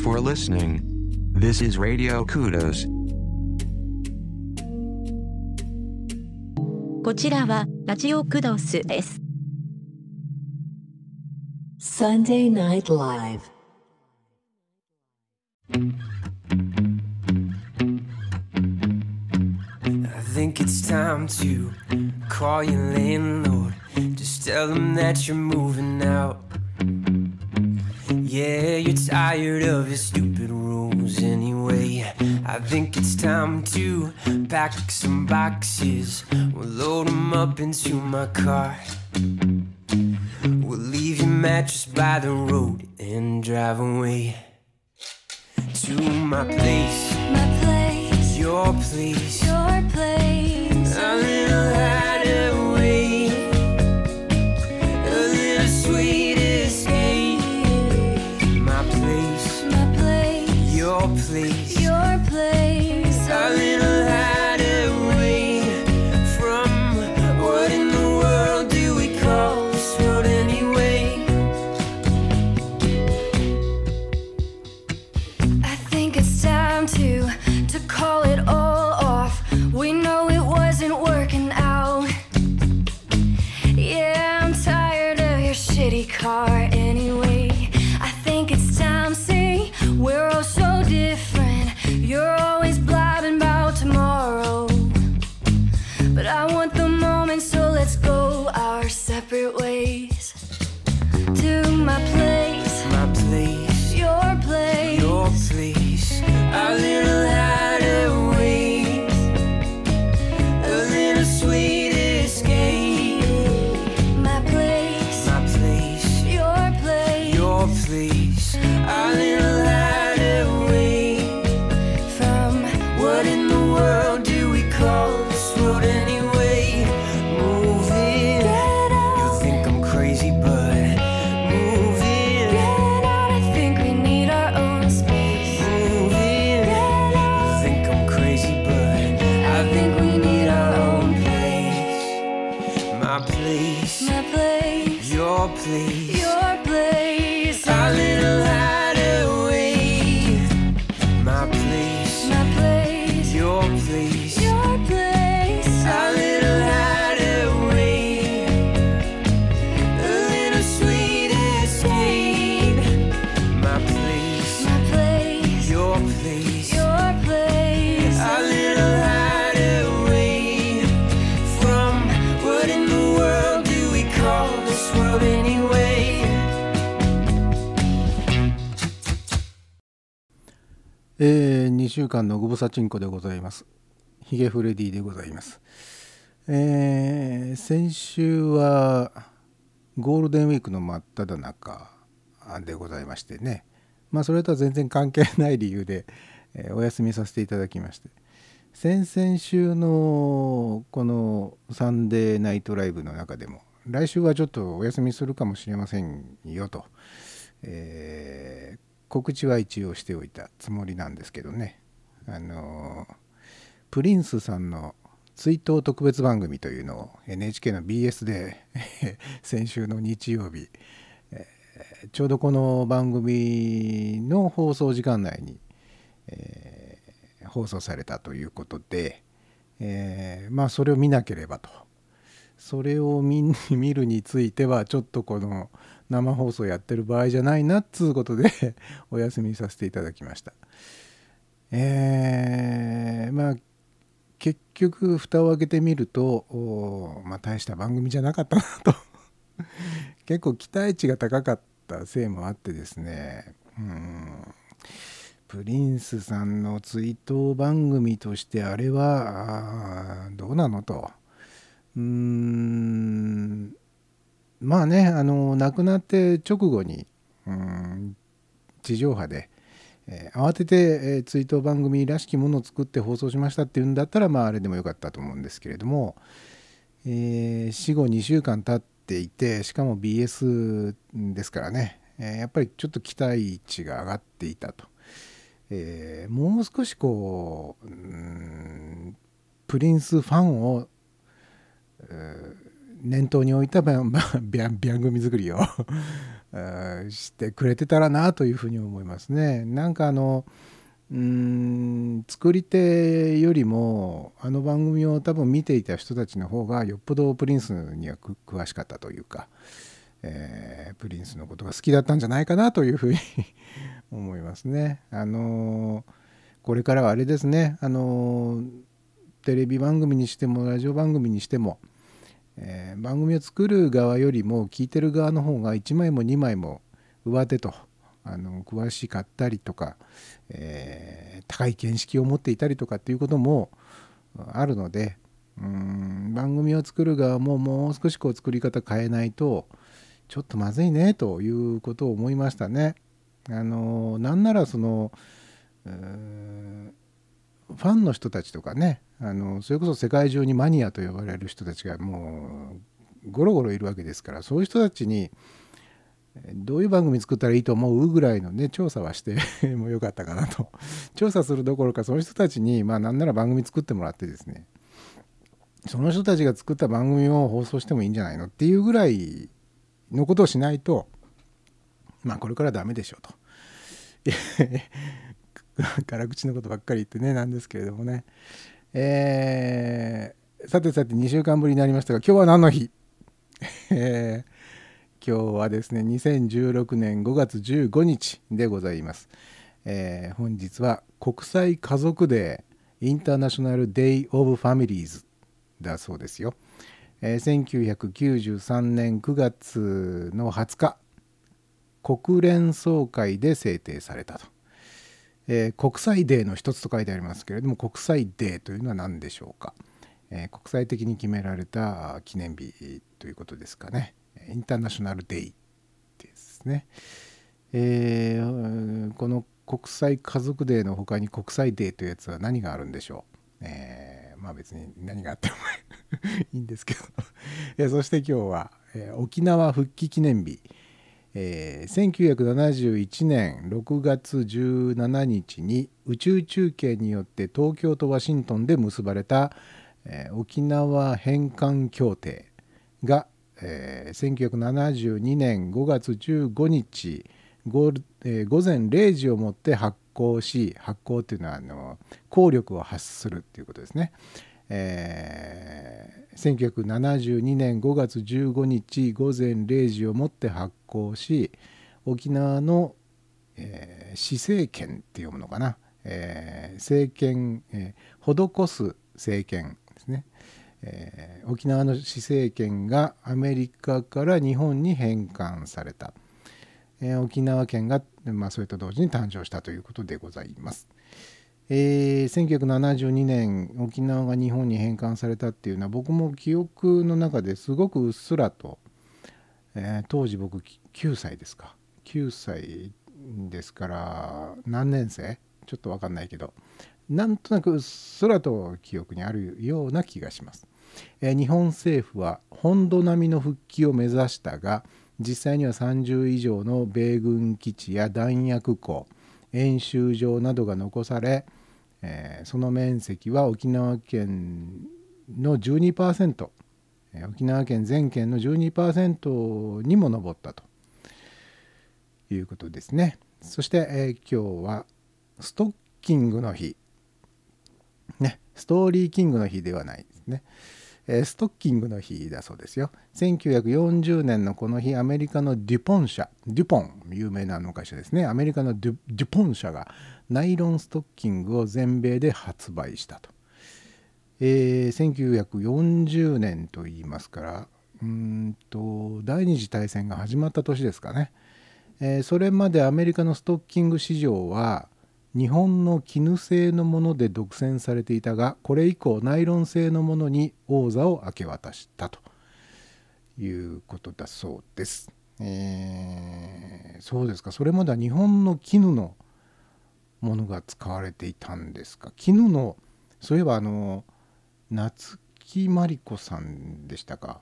Thank you for listening. This is Radio Kudos. こちらはラジオクドスです。 Sunday Night Live. Yeah, you're tired of his stupid rules anyway. I think it's time to pack some boxes. We'll load them up into my car. We'll leave your mattress by the road and drive away to my place, My place, your place. your place. A little hideaway, 週間のご無沙汰んこでございます。ヒゲフレディでございます。えー、先週はゴールデンウィークの真っ只中でございましてね、まあそれとは全然関係ない理由で、えーお休みさせていただきまして、先々週のこのサンデーナイトライブの中でも、来週はちょっとお休みするかもしれませんよと、えー告知は一応しておいたつもりなんですけどねあのプリンスさんの追悼特別番組というのを NHK の BS で 先週の日曜日、えーちょうどこの番組の放送時間内に、えー放送されたということで、えーまあそれを見なければとそれを見 見るについてはちょっとこの生放送やってる場合じゃないなっつうことで お休みさせていただきました。えーまあ結局蓋を開けてみるとおまあ大した番組じゃなかったなと。結構期待値が高かったせいもあってですね。うん。プリンスさんの追悼番組としてあれはあどうなのと。うん。まあねあの亡くなって直後にうん地上波で、えー慌てて、えー追悼番組らしきものを作って放送しましたっていうんだったらまああれでもよかったと思うんですけれども、えー死後2週間経っていてしかも BS ですからね、えやっぱりちょっと期待値が上がっていたと、えもう少しこううプリンスファンを念頭に置いた番組作りをしてくれてたらなというふうに思いますね。なんかあのうん作り手よりもあの番組を多分見ていた人たちの方がよっぽどプリンスには詳しかったというか、えープリンスのことが好きだったんじゃないかなというふうに 思いますね。あのこれからはあれですねあのテレビ番組にしてもラジオ番組にしても、えー番組を作る側よりも聞いてる側の方が1枚も2枚も上手とあの詳しかったりとか、えー高い見識を持っていたりとかっていうこともあるのでうん番組を作る側ももう少しこう作り方変えないとちょっとまずいねということを思いましたね。あのなんならそのファンの人たちとかねあのそれこそ世界中にマニアと呼ばれる人たちがもうゴロゴロいるわけですからそういう人たちにどういう番組作ったらいいと思うぐらいのね調査はして もよかったかなと。調査するどころかその人たちにまあなんなら番組作ってもらってですね。その人たちが作った番組を放送してもいいんじゃないのっていうぐらいのことをしないとまあこれからダメでしょうと。辛口のことばっかり言ってねなんですけれどもね。えーさてさて2週間ぶりになりましたが今日は何の日？え今日はですね2016年5月15日でございます、えー本日は国際家族デーインターナショナルデイ・オブ・ファミリーズだそうですよ、えー1993年9月の20日国連総会で制定されたと、えー国際デーの一つと書いてありますけれども国際デーというのは何でしょうか、えー国際的に決められた記念日ということですかね。 International Day ですね、えーこの国際家族デーの他に国際デーというやつは何があるんでしょう、えーまあ別に何があってもいいんですけど。えそして今日は、え沖縄復帰記念日、えー1971年6月17日に宇宙中継によって東京とワシントンで結ばれた、えー沖縄返還協定が、えー1972年5月15日えー午前0時をもって発行し発行っていうのは効力を発するっていうことですね。えー1972年5月15日午前0時をもって発行し沖縄の、えー施政権って読むのかな、えー政権、えー施す政権ですね、えー沖縄の施政権がアメリカから日本に返還された、えー沖縄県が、まあ、それと同時に誕生したということでございます。えー1972年沖縄が日本に返還されたっていうのは僕も記憶の中ですごくうっすらと、えー当時僕9歳ですか9歳ですから何年生？ちょっと分かんないけどなんとなくうっすらと記憶にあるような気がします。えー日本政府は本土並みの復帰を目指したが実際には30以上の米軍基地や弾薬庫演習場などが残され、えーその面積は沖縄県の12%、えー沖縄県全県の12%にも上ったということですね。そして、えー今日はストッキングの日。ねストーリーキングの日ではないですね、ストッキングの日だそうですよ。1940年のこの日アメリカのデュポン社デュポン有名なあの会社ですね。アメリカのデュポン社がナイロンストッキングを全米で発売したと、えー1940年と言いますからうんと第二次大戦が始まった年ですかね、えーそれまでアメリカのストッキング市場は日本の絹製のもので独占されていたがこれ以降ナイロン製のものに王座を明け渡したと。いうことだそうです。えーそうですか。それまでは日本の絹のものが使われていたんですか？絹のそういえばあの夏木マリ子さんでしたか？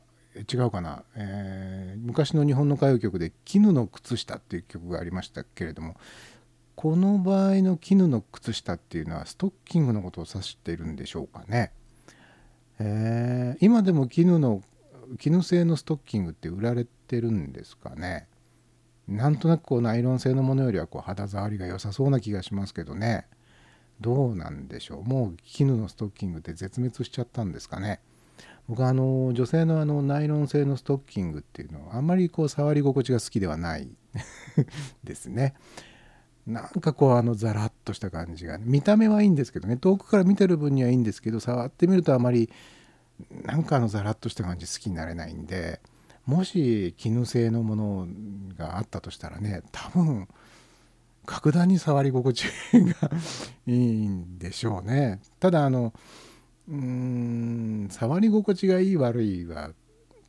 違うかな、えー昔の日本の歌謡曲で「絹の靴下」っていう曲がありましたけれどもこの場合の絹の靴下っていうのはストッキングのことを指しているんでしょうかね？えー今でも絹の絹製のストッキングって売られてるんですかね？なんとなくこうナイロン製のものよりはこう肌触りが良さそうな気がしますけどね。どうなんでしょう。もう絹のストッキングって絶滅しちゃったんですかね。僕はあの女性のあのナイロン製のストッキングっていうのはあんまりこう触り心地が好きではない。ですね。なんかこうあのザラッとした感じが、見た目はいいんですけどね。遠くから見てる分にはいいんですけど触ってみるとあまりなんかあのザラッとした感じ好きになれないんで。もし絹製のものがあったとしたらね多分格段に触り心地がいいんでしょうね。ただあのうーん触り心地がいい悪いは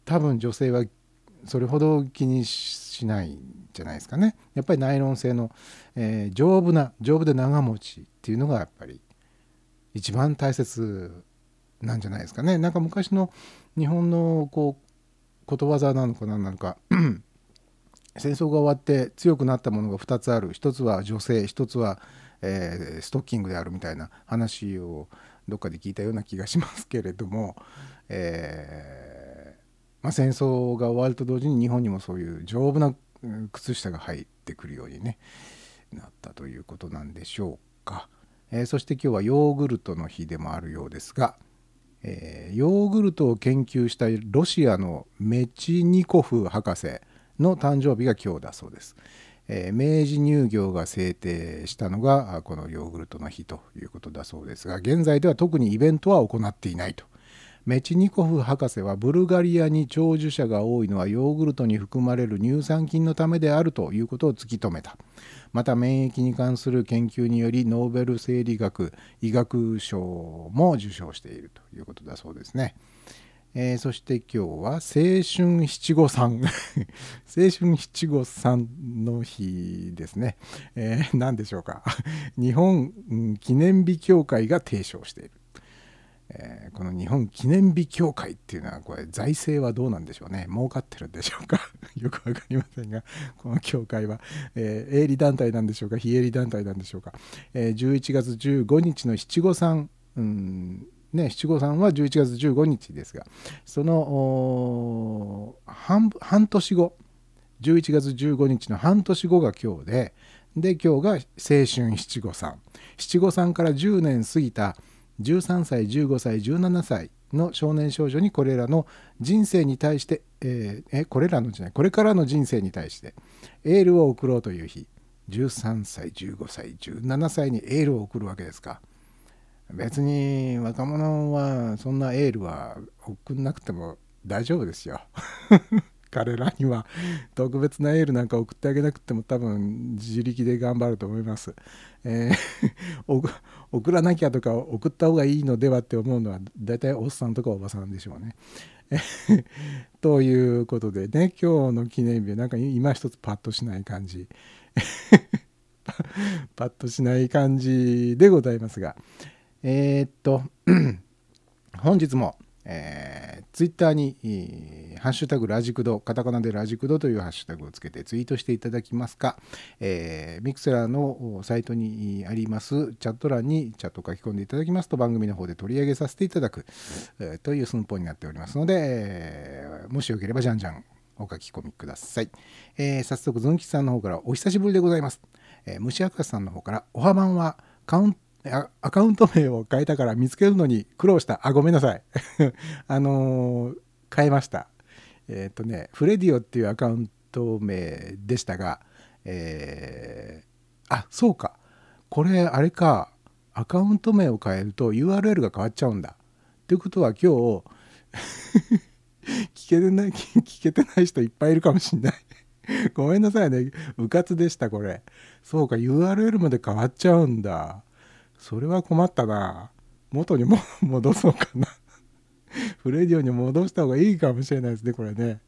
多分女性はそれほど気にしないんじゃないですかね。やっぱりナイロン製の、えー、丈夫な丈夫で長持ちっていうのがやっぱり一番大切なんじゃないですかね。なんか昔の日本のこうことわざなのか何なのか。戦争が終わって強くなったものが2つある。一つは女性一つは、えー、ストッキングであるみたいな話をどっかで聞いたような気がしますけれども、えーまあ、戦争が終わると同時に日本にもそういう丈夫な靴下が入ってくるように、ね、なったということなんでしょうか、えー、そして今日はヨーグルトの日でもあるようですが、えー、ヨーグルトを研究したロシアのメチニコフ博士の誕生日が今日だそうです。えー、明治乳業が制定したのがこのヨーグルトの日ということだそうですが現在では特にイベントは行っていないとメチニコフ博士はブルガリアに長寿者が多いのはヨーグルトに含まれる乳酸菌のためであるということを突き止めた。また免疫に関する研究によりノーベル生理学医学賞も受賞しているということだそうですね。えー、そして今日は青春七五三。青春七五三の日ですね、えー、何でしょうか。日本記念日協会が提唱している。えー、この日本記念日協会っていうのはこれ財政はどうなんでしょうね。儲かってるんでしょうか。よく分かりませんがこの協会は、えー、営利団体なんでしょうか。非営利団体なんでしょうか、えー、11月15日の七五三、うんね、七五三は11月15日ですがその半半年後11月15日の半年後が今日でで今日が青春七五三。七五三から10年過ぎた13歳15歳17歳の少年少女にこれらの人生に対して、えー、えこれらのじゃないこれからの人生に対してエールを送ろうという日。13歳15歳17歳にエールを送るわけですか。別に若者はそんなエールは送んなくても大丈夫ですよ。彼らには特別なエールなんか送ってあげなくても多分自力で頑張ると思います。えー、送らなきゃとか送った方がいいのではって思うのは大体おっさんとかおばさんでしょうね。ということでね今日の記念日はなんか今一つパッとしない感じ パッとしない感じでございますがえー、っと 本日もえー、ツイッターに、えー、ハッシュタグラジクド、カタカナでラジクドというハッシュタグをつけてツイートしていただきますか、えー、ミクセラーのサイトにありますチャット欄にチャットを書き込んでいただきますと番組の方で取り上げさせていただく、えー、という寸法になっておりますので、えー、もしよければじゃんじゃんお書き込みください。えー、早速、ズン吉さんの方からお久しぶりでございます。えー、虫明さんの方から、おはばんはカウントアカウント名を変えたから見つけるのに苦労した。あ、ごめんなさい。あのー、変えました。えっ、ー、とね、フレディオっていうアカウント名でしたが、えー、あ、そうか。これ、あれか。アカウント名を変えると URL が変わっちゃうんだ。っていうことは今日 聞けてない、聞けてない人いっぱいいるかもしんない ごめんなさいね。うかつでした、これ。そうか、URL まで変わっちゃうんだ。それは困ったな。元にも 戻そうかなフレディオに戻した方がいいかもしれないですね、これね。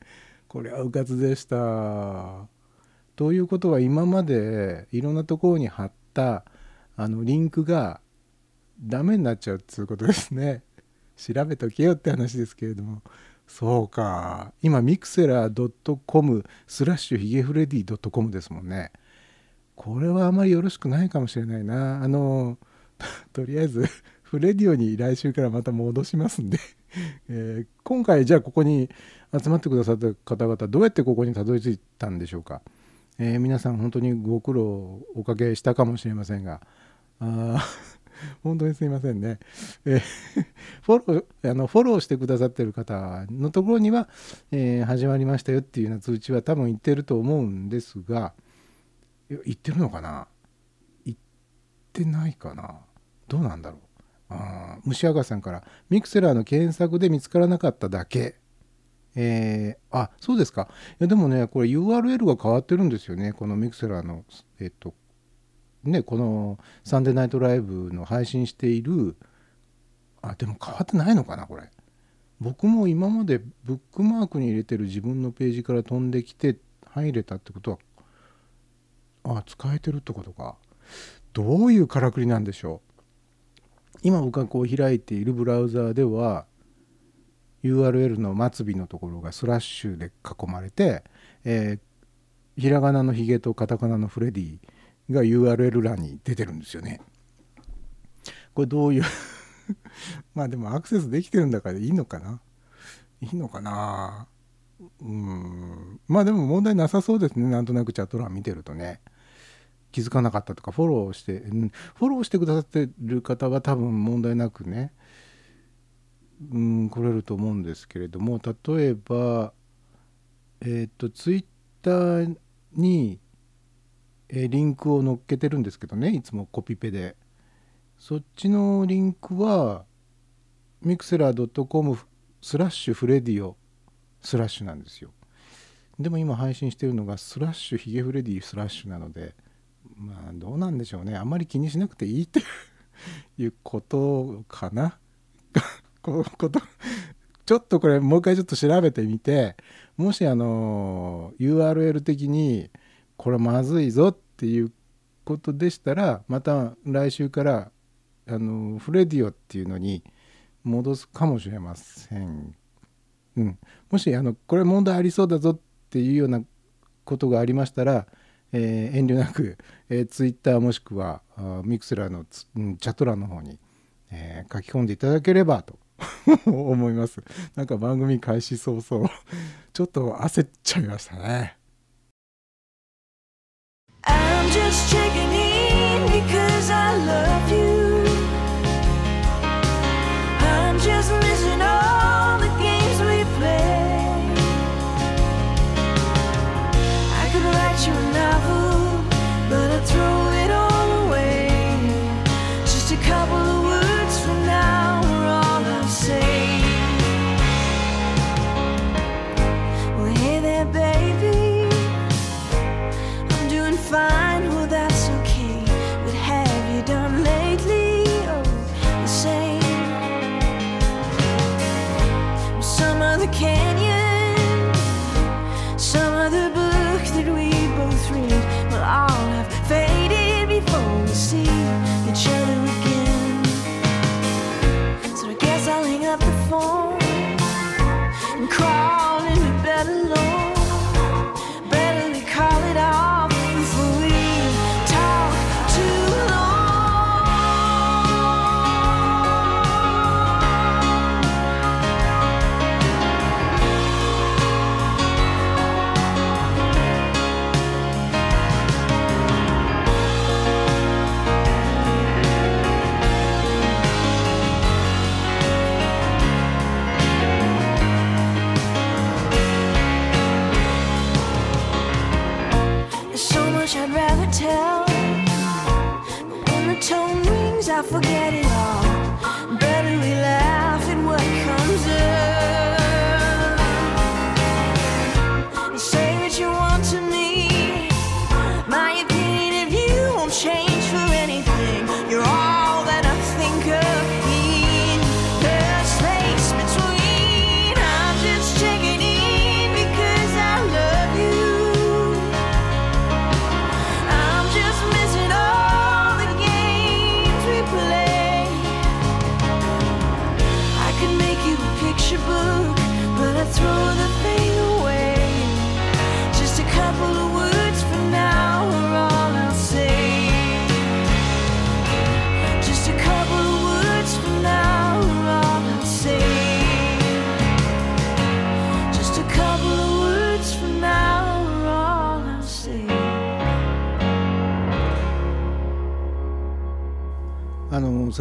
これはうかつでした。ということは今までいろんなところに貼ったあのリンクがダメになっちゃうっていうことですね。調べとけよって話ですけれども。そうか。今、 Mixlr .com スラッシュヒゲフレディ .com ですもんね。これはあまりよろしくないかもしれないな。あの、とりあえずフレディオに来週からまた戻しますんで。えー、今回じゃあここに集まってくださった方々どうやってここにたどり着いたんでしょうか、えー皆さん本当にご苦労おかけしたかもしれませんが。あー 本当にすいませんね、えーフォローあのフォローしてくださってる方のところには、え始まりましたよっていうような通知は多分言ってると思うんですが。いや言ってるのかな？言ってないかな？どうなんだろう。あ虫赤さんからミクセラーの検索で見つからなかっただけ。えーあそうですか。いやでもねこれ URL が変わってるんですよね。このミクセラーのえっとねこのサンデーナイトライブの配信している。あでも変わってないのかなこれ。僕も今までブックマークに入れてる自分のページから飛んできて入れたってことはあ使えてるってことか。どういうからくりなんでしょう。今僕がこう開いているブラウザーでは URL の末尾のところがスラッシュで囲まれて、えーひらがなのヒゲとカタカナのフレディが URL 欄に出てるんですよね。これどういう まあでもアクセスできてるんだからいいのかな？いいのかな？うん。まあでも問題なさそうですね。なんとなくチャット欄見てるとね。気づかなかったとかフォローしてフォローしてくださってる方は多分問題なくねうん来れると思うんですけれども例えばえっ、とツイッターに、えーリンクを載っけてるんですけどねいつもコピペで。そっちのリンクはミクセラー .com スラッシュフレディオスラッシュなんですよ。でも今配信してるのがスラッシュヒゲフレディスラッシュなのでまあどうなんでしょうね。あんまり気にしなくていいっていうことかな。このこと。ちょっとこれもう一回ちょっと調べてみてもしあの URL 的にこれまずいぞっていうことでしたらまた来週からあのフレディオっていうのに戻すかもしれません。うん、もしあのこれ問題ありそうだぞっていうようなことがありましたら、えー遠慮なく、えー、Twitter もしくはミクスラーの、チャット欄の方に、えー書き込んでいただければと 思います。なんか番組開始早々ちょっと焦っちゃいましたね。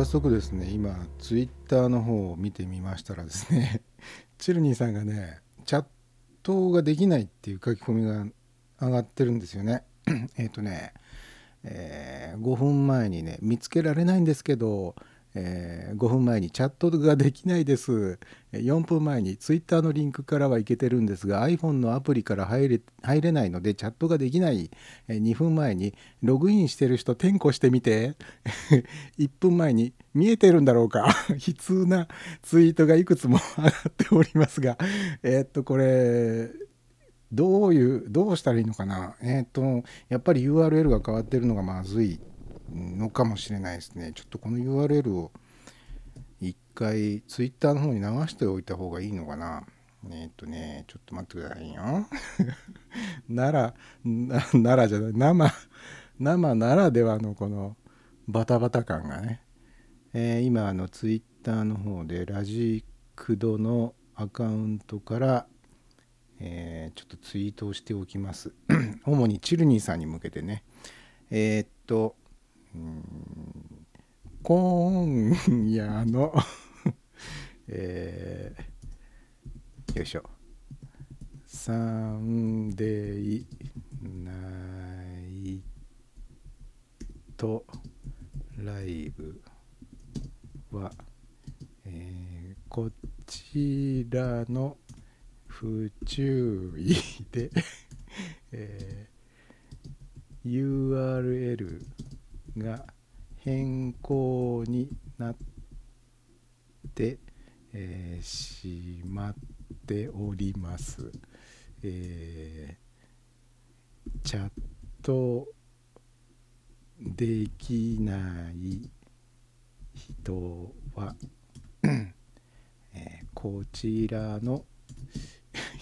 早速ですね今ツイッターの方を見てみましたらですね チルニーさんがねチャットができないっていう書き込みが上がってるんですよね。えっとね、えー5分前にね見つけられないんですけど、えー5分前にチャットができないです。4分前にツイッターのリンクからはいけてるんですが iPhone のアプリから入れ入れないのでチャットができない、え2分前にログインしてる人転校してみて。1分前に見えてるんだろうか。悲痛なツイートがいくつも上がっておりますが。えっとこれどういうどうしたらいいのかな。えーっとやっぱり URL が変わってるのがまずい。のかもしれないですね。ちょっとこの URL を一回 Twitter の方に流しておいた方がいいのかな。えーっとねちょっと待ってくださいよ。ならなならじゃない生生ならではのこのバタバタ感がね、えー今あの Twitter の方でラジクドのアカウントからえーちょっとツイートをしておきます。主にチルニーさんに向けてね。えーっと今夜の えーよいしょ。サンデーナイトライブは、えーこちらの不注意で、えー URL が変更になって、えーしまっております。えーチャットできない人は、えーこちらの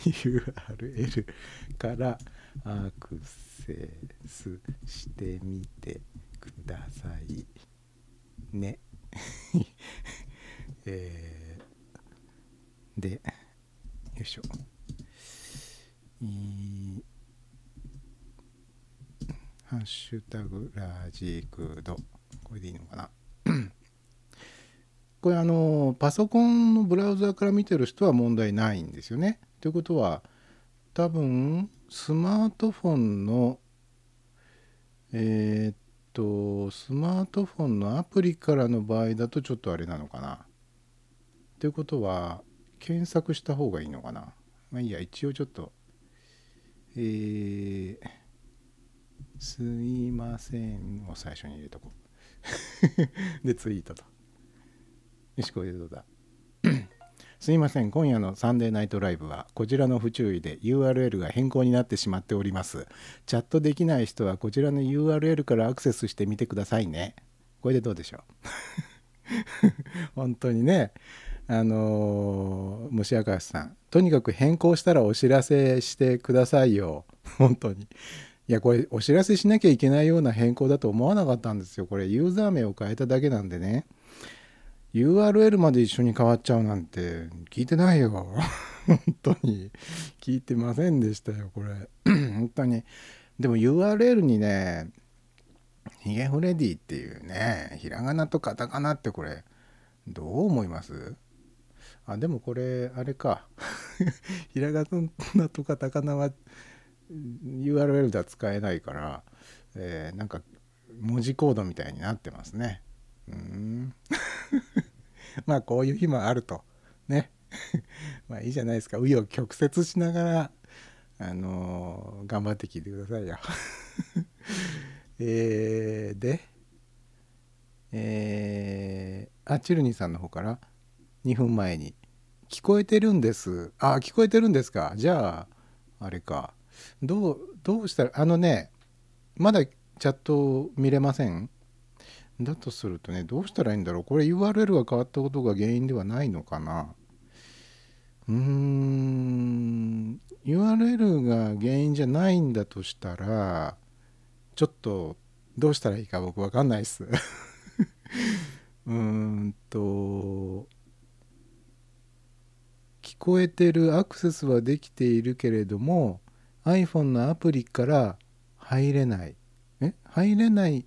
URL からアクセスしてみてくださいね。えーで、よいしょ。ハッシュタグラジクド。これでいいのかな？これあのパソコンのブラウザから見てる人は問題ないんですよね。ということは多分スマートフォンのえーっとスマートフォンのアプリからの場合だとちょっとあれなのかな。ということは検索した方がいいのかな。まあいいや一応ちょっとえー、すいませんを最初に入れとこう。でツイートと。よしこれでどうだすいません。今夜のサンデーナイトライブはこちらの不注意で URL が変更になってしまっております。チャットできない人はこちらの URL からアクセスしてみてくださいね。これでどうでしょう？本当にね。あのー虫明石さん。とにかく変更したらお知らせしてくださいよ。本当に。いやこれお知らせしなきゃいけないような変更だと思わなかったんですよ。これユーザー名を変えただけなんでね。URL まで一緒に変わっちゃうなんて聞いてないよ。本当に。聞いてませんでしたよこれ。本当に。でも URL にねヒゲフレディっていうねひらがなとカタカナってこれどう思います？あでもこれあれか。ひらがなとカタカナは URL では使えないから、えーなんか文字コードみたいになってますね。まあこういう日もあると。ね。まあいいじゃないですか。紆余曲折しながらあのー頑張って聞いてくださいよ。えーでえー、あチルニーさんの方から2分前に「聞こえてるんです」あ聞こえてるんですか。じゃああれか。どうどうしたらあのねまだチャット見れません？だとするとねどうしたらいいんだろう。これ URL が変わったことが原因ではないのかな。うーん。URL が原因じゃないんだとしたらちょっとどうしたらいいか僕わかんないっす。うーんと聞こえてるアクセスはできているけれども iPhone のアプリから入れない。え？入れない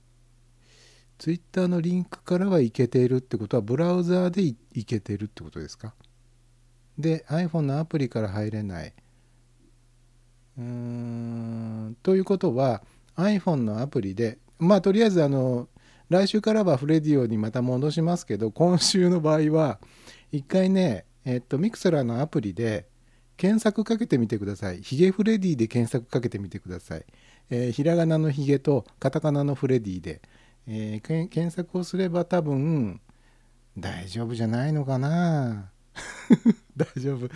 ツイッターのリンクからはいけているってことはブラウザーでいけてるってことですか？で iPhone のアプリから入れない。うーんということは iPhone のアプリでまあとりあえずあの来週からはフレディオにまた戻しますけど今週の場合は一回ねえっとミクセラーのアプリで検索かけてみてください。ヒゲフレディで検索かけてみてください、えーひらがなのヒゲとカタカナのフレディで、えー検索をすれば多分大丈夫じゃないのかな？大丈夫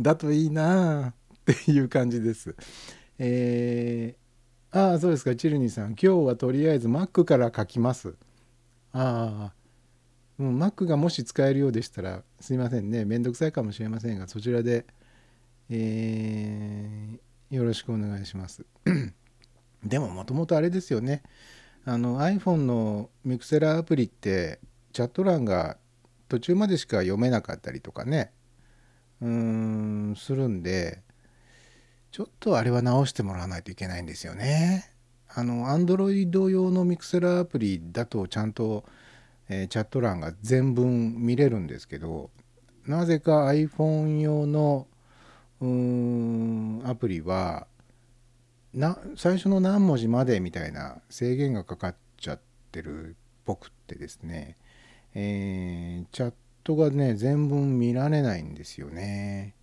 だといいなっていう感じです。えー、ああそうですかチルニーさん今日はとりあえず Mac から書きます。ああも、う、Mac がもし使えるようでしたらすいませんねめんどくさいかもしれませんがそちらで、えーよろしくお願いします。でももともとあれですよねあの iPhone のミクセラーアプリってチャット欄が途中までしか読めなかったりとかねうーんするんでちょっとあれは直してもらわないといけないんですよね。あの Android 用のミクセラーアプリだとちゃんと、えーチャット欄が全文見れるんですけどなぜか iPhone 用のうーんアプリはな最初の何文字までみたいな制限がかかっちゃってるっぽくってですね、えーチャットがね全文見られないんですよね。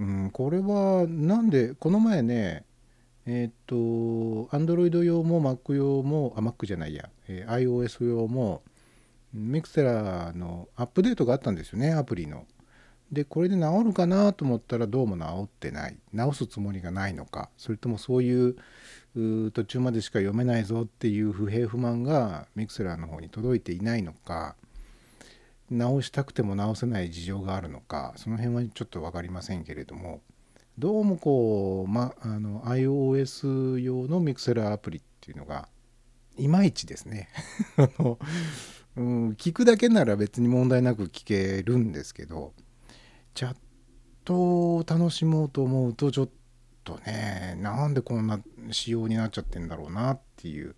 うん、これはなんでこの前ねえーっと Android 用も Mac 用もあ Mac じゃないや、えー iOS 用もミクセラーのアップデートがあったんですよねアプリの。でこれで治るかなと思ったらどうも治ってない。治すつもりがないのか。それともそういう途中までしか読めないぞっていう不平不満がミクセラーの方に届いていないのか。直したくても直せない事情があるのか。その辺はちょっと分かりませんけれども。どうもこう、ま、あの iOS 用のミクセラーアプリっていうのがいまいちですね。あの、うん、聞くだけなら別に問題なく聞けるんですけど。チャットを楽しもうと思うとちょっとねなんでこんな仕様になっちゃってんだろうなっていう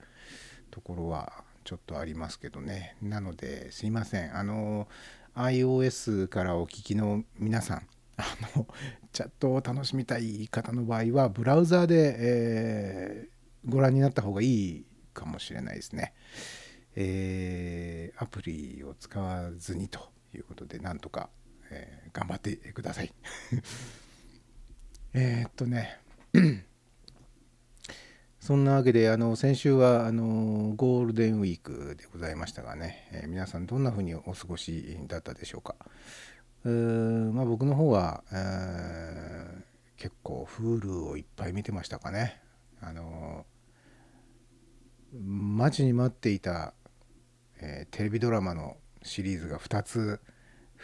ところはちょっとありますけどねなのですいませんあの iOS からお聞きの皆さんあのチャットを楽しみたい方の場合はブラウザーで、えーご覧になった方がいいかもしれないですね。えーアプリを使わずにということでなんとか、えー頑張ってください。えっとね そんなわけであの先週はあのゴールデンウィークでございましたがね、えー皆さんどんな風にお過ごしだったでしょうか。うーまあ、僕の方は、えー結構 Hulu をいっぱい見てましたかね。あの待ちに待っていた、えーテレビドラマのシリーズが2つ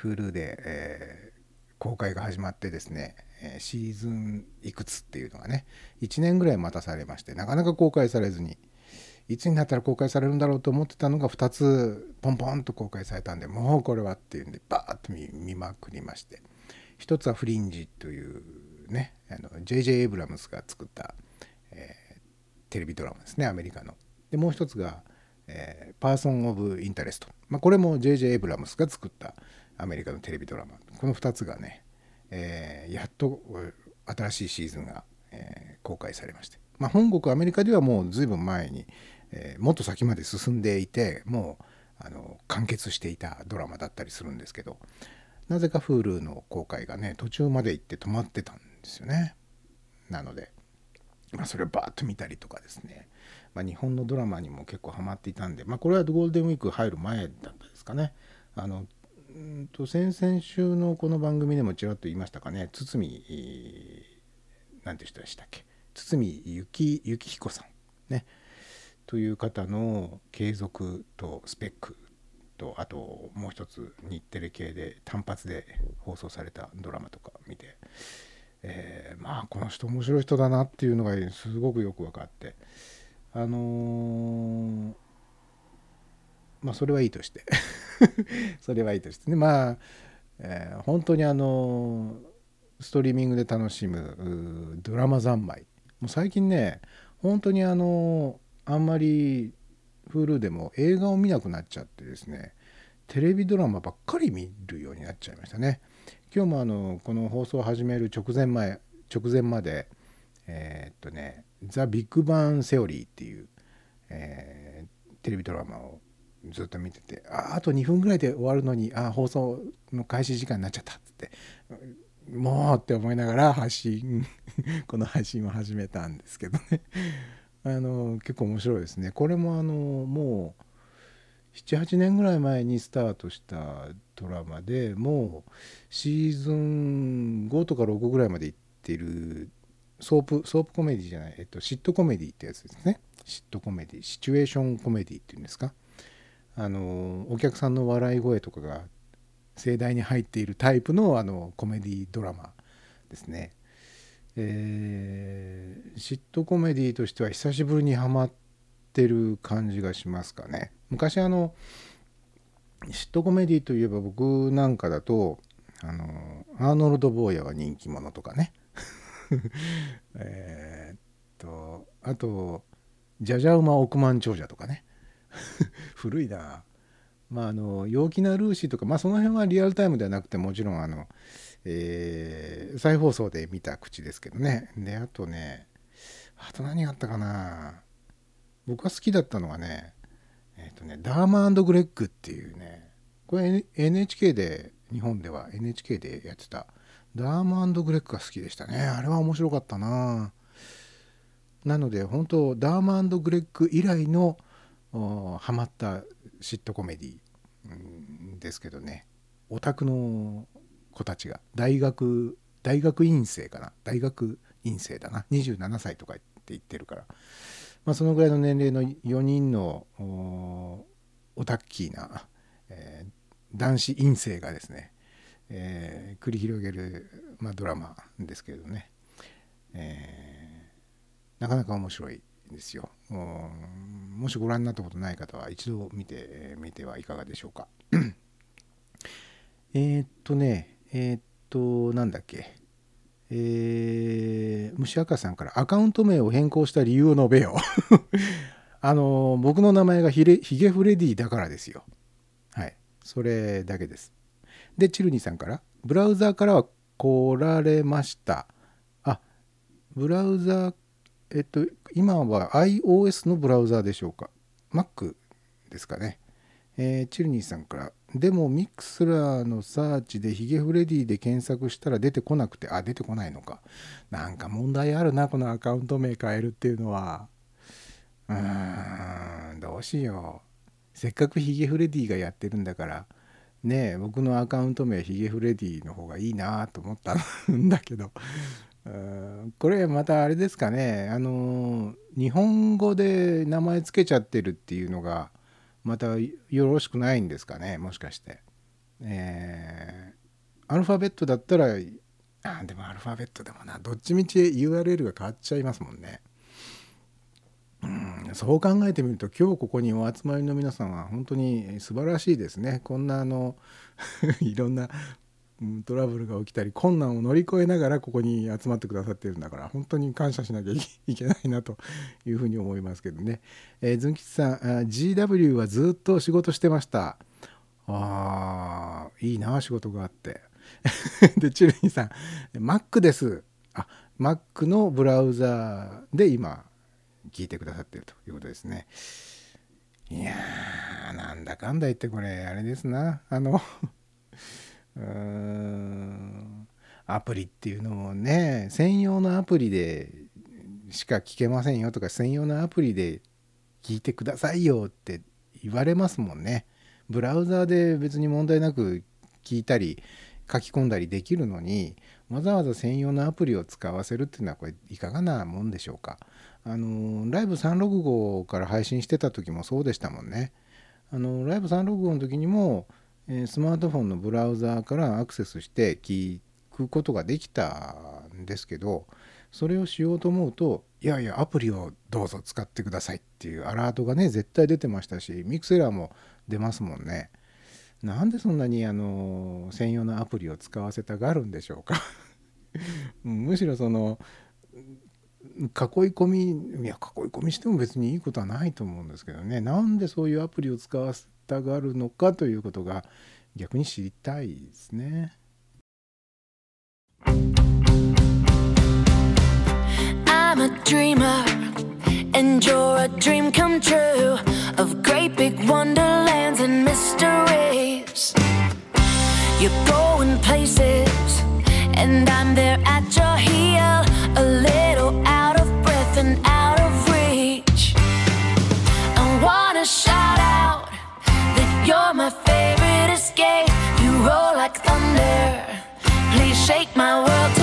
Hulu で、えー公開が始まってですね、えーシーズンいくつっていうのがね1年ぐらい待たされましてなかなか公開されずにいつになったら公開されるんだろうと思ってたのが2つポンポンと公開されたんでもうこれはっていうんでバーッと見まくりまして一つは「フリンジ」というねあの J.J. エイブラムスが作った、えーテレビドラマですねアメリカの。でもう一つが、えーパーソン・オブ・インタレスト」まあ、これも J.J. エイブラムスが作ったアメリカのテレビドラマこの2つがね、えーやっと新しいシーズンが、えー公開されまして、まあ、本国アメリカではもうずいぶん前に、えーもっと先まで進んでいてもうあの完結していたドラマだったりするんですけどなぜか Hulu の公開がね途中まで行って止まってたんですよね。なので、まあ、それをバーッと見たりとかですね、まあ、日本のドラマにも結構ハマっていたんで、まあ、これはゴールデンウィーク入る前だったですかね。あのうんと先々週のこの番組でもちらっと言いましたかね。堤えーなんて人でしたっけ。堤幸幸彦さん。ね。という方の継続とスペックとあともう一つ日テレ系で単発で放送されたドラマとか見て、えーまあこの人面白い人だなっていうのがすごくよく分かって。あのーまあそれはいいとして。それはいいとして。ねまあ、えー本当にあのストリーミングで楽しむドラマ三昧。もう最近ね本当にあのあんまり Hulu でも映画を見なくなっちゃってですねテレビドラマばっかり見るようになっちゃいましたね。今日もあのこの放送を始める直前前直前までえーっとね「ザ・ビッグバン・セオリー」っていう、えーテレビドラマをずっと見ててああと2分ぐらいで終わるのにあ放送の開始時間になっちゃったっつってもうって思いながら配信 この配信を始めたんですけどね。あの結構面白いですね。これもあのもう78年ぐらい前にスタートしたドラマでもうシーズン5とか6ぐらいまでいってるソープソープコメディじゃない、えっと、シットコメディってやつですね。シットコメディシチュエーションコメディっていうんですか。あのお客さんの笑い声とかが盛大に入っているタイプのあのコメディドラマですね。えー、シットコメディとしては久しぶりにハマってる感じがしますかね。昔あのシットコメディといえば僕なんかだとあのアーノルド・ボーヤは人気者とかね えっとあとじゃじゃ馬億万長者とかね 古いな。まああの陽気なルーシーとかまあその辺はリアルタイムではなくてもちろんあの、えー再放送で見た口ですけどね。であとねあと何があったかな。僕が好きだったのはねえっ、とねダーマグレッグっていうねこれ NHK で日本では NHK でやってたダーマグレッグが好きでしたね。あれは面白かったな。なので本当ダーマグレッグ以来のハマったシットコメディですけどね。オタクの子たちが大学大学院生かな。大学院生だな。27歳とかって言ってるから、まあ、そのぐらいの年齢の4人のオタッキーな、えー男子院生がですね、えー繰り広げる、まあ、ドラマですけれどね、えーなかなか面白い。ですよ。もしご覧になったことない方は一度見てみてはいかがでしょうか。えっとね、えーっと、なんだっけ。えー、虫赤さんからアカウント名を変更した理由を述べよう。あの僕の名前がヒレヒゲフレディだからですよ。はい。それだけです。で、チルニーさんから、ブラウザーからは来られました。あ、ブラウザー、えっと、今は iOS のブラウザーでしょうか？Mac ですかね。えーチルニーさんから、でも Mixlr のサーチでヒゲフレディで検索したら出てこなくて、あ、出てこないのか。なんか問題あるな、このアカウント名変えるっていうのは。うーん、どうしよう。せっかくヒゲフレディがやってるんだから、ねえ、僕のアカウント名ヒゲフレディの方がいいなと思ったんだけど。これまたあれですかねあの日本語で名前つけちゃってるっていうのがまたよろしくないんですかねもしかして。えーアルファベットだったらあでもアルファベットでもなどっちみち URL が変わっちゃいますもんね。うんそう考えてみると今日ここにお集まりの皆さんは本当に素晴らしいですね。こんなあの いろんなトラブルが起きたり困難を乗り越えながらここに集まってくださってるんだから本当に感謝しなきゃいけないなというふうに思いますけどね。えー、ズン吉さん GW はずっと仕事してました。あーいいな仕事があって。でチルニーさん Mac です。あ Mac のブラウザーで今聞いてくださってるということですね。いやーなんだかんだ言ってこれあれですなあのうーんアプリっていうのもね専用のアプリでしか聞けませんよとか専用のアプリで聞いてくださいよって言われますもんね。ブラウザーで別に問題なく聞いたり書き込んだりできるのにわざわざ専用のアプリを使わせるっていうのはこれいかがなもんでしょうか。あのライブ365から配信してた時もそうでしたもんね。あのライブ365の時にも、えスマートフォンのブラウザーからアクセスして聞くことができたんですけどそれをしようと思うといやいやアプリをどうぞ使ってくださいっていうアラートがね絶対出てましたしミクセラーも出ますもんね。なんでそんなにあの専用のアプリを使わせたがるんでしょうか。むしろその囲い込みいや囲い込みしても別にいいことはないと思うんですけどねなんでそういうアプリを使わせたがるのかということが逆に知りたいですね。I'm a dreamer, and you're a dream come true of great big wonderlands and mysteries. You're going places, and I'm there at your heel, a little out of breath and out of reach. I wanna shout you're my favorite escape. You roll like thunder. Please shake my world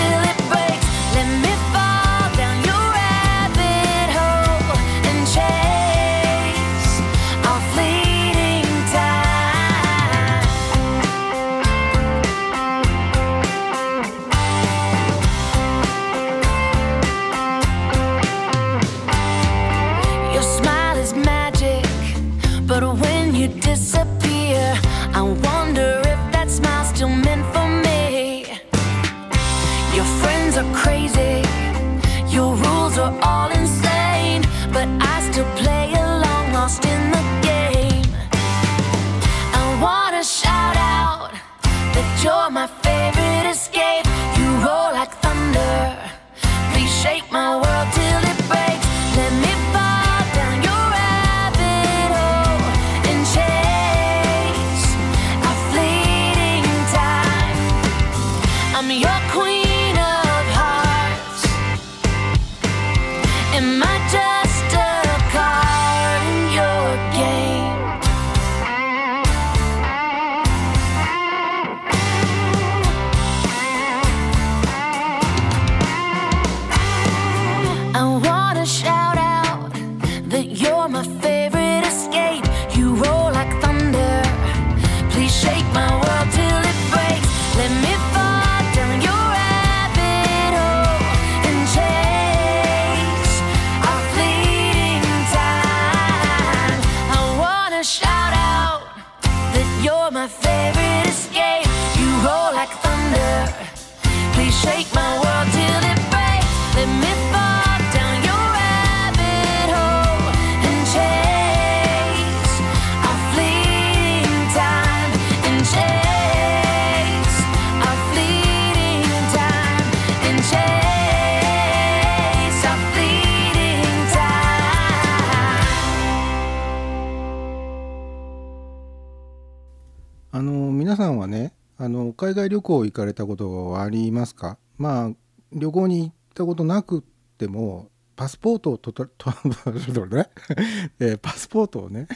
旅行行かれたことはありますか？まあ旅行に行ったことなくてもパスポートをとと えーパスポートをね、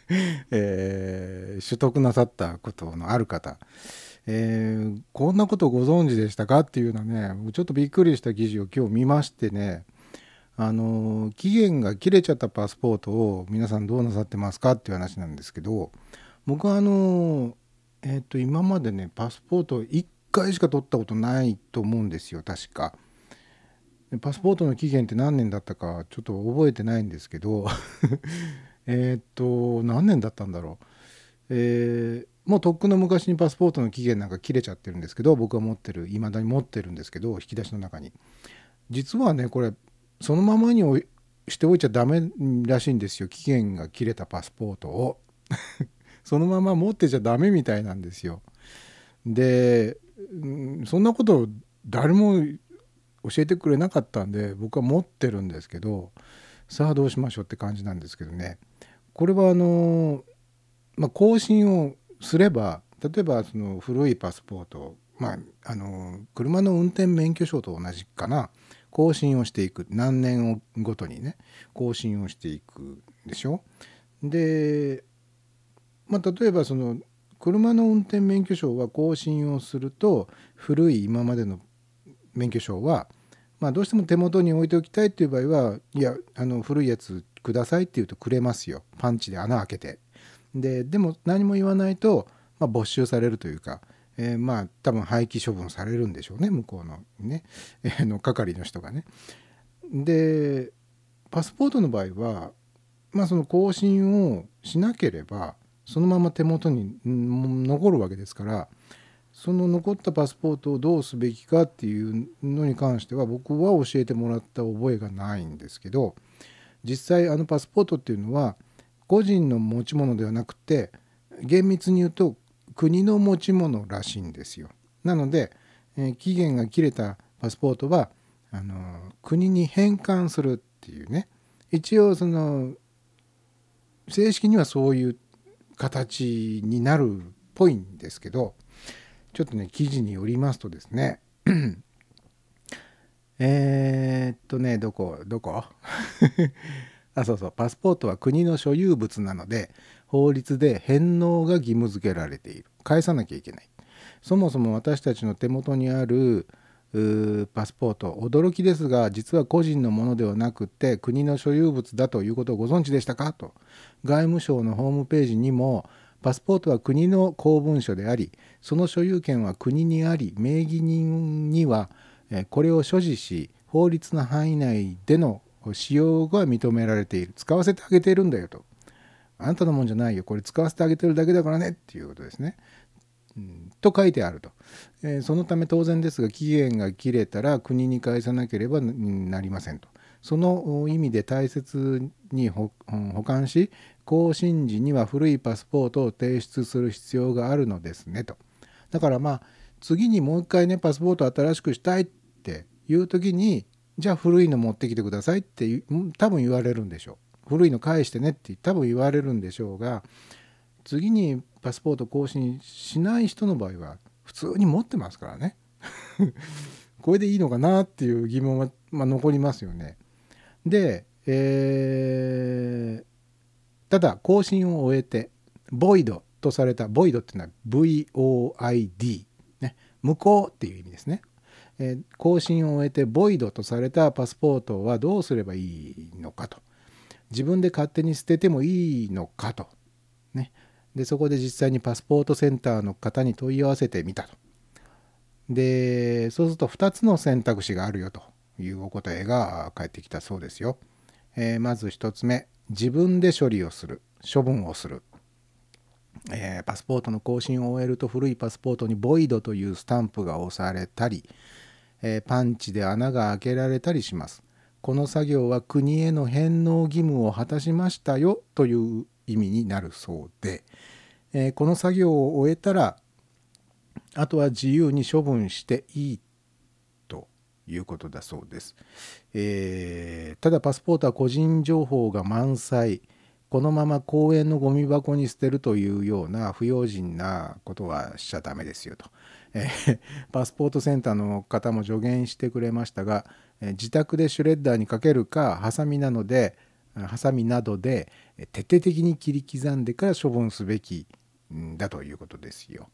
えー取得なさったことのある方、えーこんなことご存知でしたか？っていうのはねちょっとびっくりした記事を今日見ましてね。あの期限が切れちゃったパスポートを皆さんどうなさってますか？っていう話なんですけど僕はあのえっ、と今までねパスポート1回しか取ったことないと思うんですよ確か。でパスポートの期限って何年だったかちょっと覚えてないんですけど えっと何年だったんだろう。えーもうとっくの昔にパスポートの期限なんか切れちゃってるんですけど僕は持ってるいまだに持ってるんですけど引き出しの中に実はねこれそのままにおしておいちゃダメらしいんですよ期限が切れたパスポートをそのまま持ってちゃダメみたいなんですよ。でそんなこと誰も教えてくれなかったんで僕は持ってるんですけどさあどうしましょうって感じなんですけどね。これはあのまあ、更新をすれば例えばその古いパスポート、まあ、あの車の運転免許証と同じかな。更新をしていく。何年ごとにね。更新をしていくでしょ。で、まあ、例えばその車の運転免許証は更新をすると古い今までの免許証は、まあ、どうしても手元に置いておきたいっていう場合はいやあの古いやつくださいって言うとくれますよパンチで穴開けて。ででも何も言わないと、まあ、没収されるというか、えーまあ多分廃棄処分されるんでしょうね向こうのね、えーの係の人がね。でパスポートの場合は、まあ、その更新をしなければそのまま手元に残るわけですからその残ったパスポートをどうすべきかっていうのに関しては僕は教えてもらった覚えがないんですけど実際あのパスポートっていうのは個人の持ち物ではなくて厳密に言うと国の持ち物らしいんですよ。なので、え期限が切れたパスポートはあの国に返還するっていうね一応その正式にはそういう形になるっぽいんですけどちょっとね記事によりますとですね えっとねどこどこ？あそうそうパスポートは国の所有物なので法律で返納が義務付けられている。返さなきゃいけない。そもそも私たちの手元にあるパスポート。驚きですが実は個人のものではなくて国の所有物だということをご存知でしたか？と。外務省のホームページにもパスポートは国の公文書でありその所有権は国にあり名義人にはこれを所持し法律の範囲内での使用が認められている。使わせてあげているんだよと。あなたのもんじゃないよ。これ使わせてあげてるだけだからね。っていうことですね。と書いてあると、えーそのため当然ですが期限が切れたら国に返さなければなりませんと。その意味で大切に保管し更新時には古いパスポートを提出する必要があるのですねと。だからまあ次にもう一回ねパスポート新しくしたいっていう時にじゃあ古いの持ってきてくださいって多分言われるんでしょう。古いの返してねって多分言われるんでしょうが次にパスポート更新しない人の場合は普通に持ってますからね これでいいのかなっていう疑問は、まあ、残りますよね。で、えーただ更新を終えてボイドとされたボイドっていうのは VOID、ね、無効っていう意味ですね。えー更新を終えてボイドとされたパスポートはどうすればいいのかと自分で勝手に捨ててもいいのかと、ね、でそこで実際にパスポートセンターの方に問い合わせてみたと。でそうすると2つの選択肢があるよというお答えが返ってきたそうですよ、えーまず1つ目自分で処理をする処分をする。えーパスポートの更新を終えると古いパスポートにボイドというスタンプが押されたり、えーパンチで穴が開けられたりします。この作業は国への返納義務を果たしましたよという意味になるそうで、えーこの作業を終えたらあとは自由に処分していいということだそうです。えーただパスポートは個人情報が満載このまま公園のゴミ箱に捨てるというような不用心なことはしちゃダメですよと、えーパスポートセンターの方も助言してくれましたが、えー自宅でシュレッダーにかけるかハサミなのでハサミなどで徹底的に切り刻んでから処分すべきだということですよ。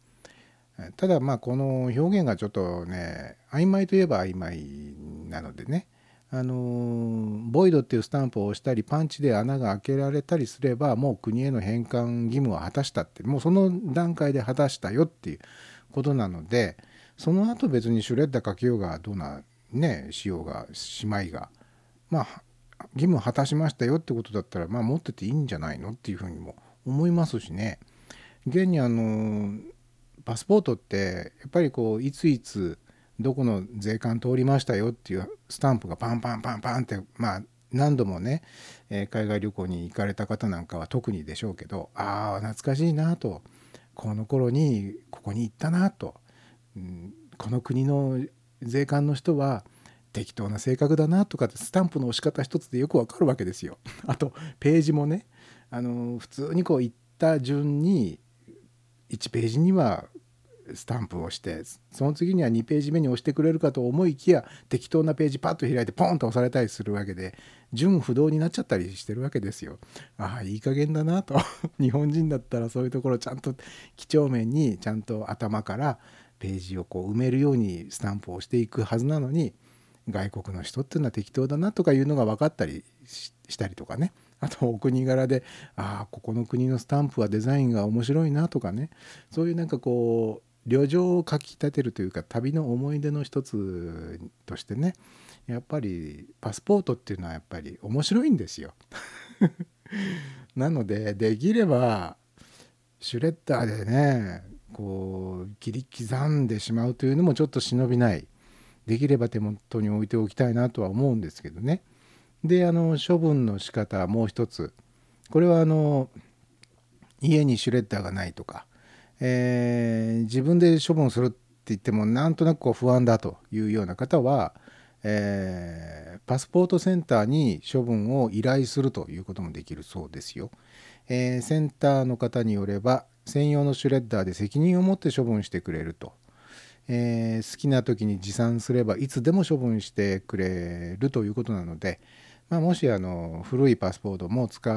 ただまあこの表現がちょっとね曖昧といえば曖昧なのでねあのボイドっていうスタンプを押したりパンチで穴が開けられたりすればもう国への返還義務は果たしたってもうその段階で果たしたよっていうことなのでその後別にシュレッダーかけようがどうなねしようがしまいがまあ義務を果たしましたよってことだったらまあ持ってていいんじゃないのっていうふうにも思いますしね。現にあのパスポートってやっぱりこういついつどこの税関通りましたよっていうスタンプがパンパンパンパンってまあ何度もね、えー海外旅行に行かれた方なんかは特にでしょうけどああ懐かしいなと。この頃にここに行ったなと、うんこの国の税関の人は適当な性格だなとかってスタンプの押し方一つでよくわかるわけですよ。あとページもねあの普通にこう行った順に1ページにはスタンプをしてその次には2ページ目に押してくれるかと思いきや適当なページパッと開いてポンと押されたりするわけで順不動になっちゃったりしてるわけですよ。ああいい加減だなと 日本人だったらそういうところちゃんと几帳面にちゃんと頭からページをこう埋めるようにスタンプをしていくはずなのに外国の人っていうのは適当だなとかいうのが分かったりしたりとかね。あとお国柄でああここの国のスタンプはデザインが面白いなとかね。そういうなんかこう旅情をかきたてるというか旅の思い出の一つとしてね。やっぱりパスポートっていうのはやっぱり面白いんですよ。なのでできればシュレッダーでねこう切り刻んでしまうというのもちょっと忍びない。できれば手元に置いておきたいなとは思うんですけどね。であの処分の仕方もう一つ。これはあの家にシュレッダーがないとか、えー自分で処分するって言ってもなんとなくこう不安だというような方は、えーパスポートセンターに処分を依頼するということもできるそうですよ。えーセンターの方によれば専用のシュレッダーで責任を持って処分してくれると、えー好きな時に持参すればいつでも処分してくれるということなので、まあ、もしあの古いパスポートも使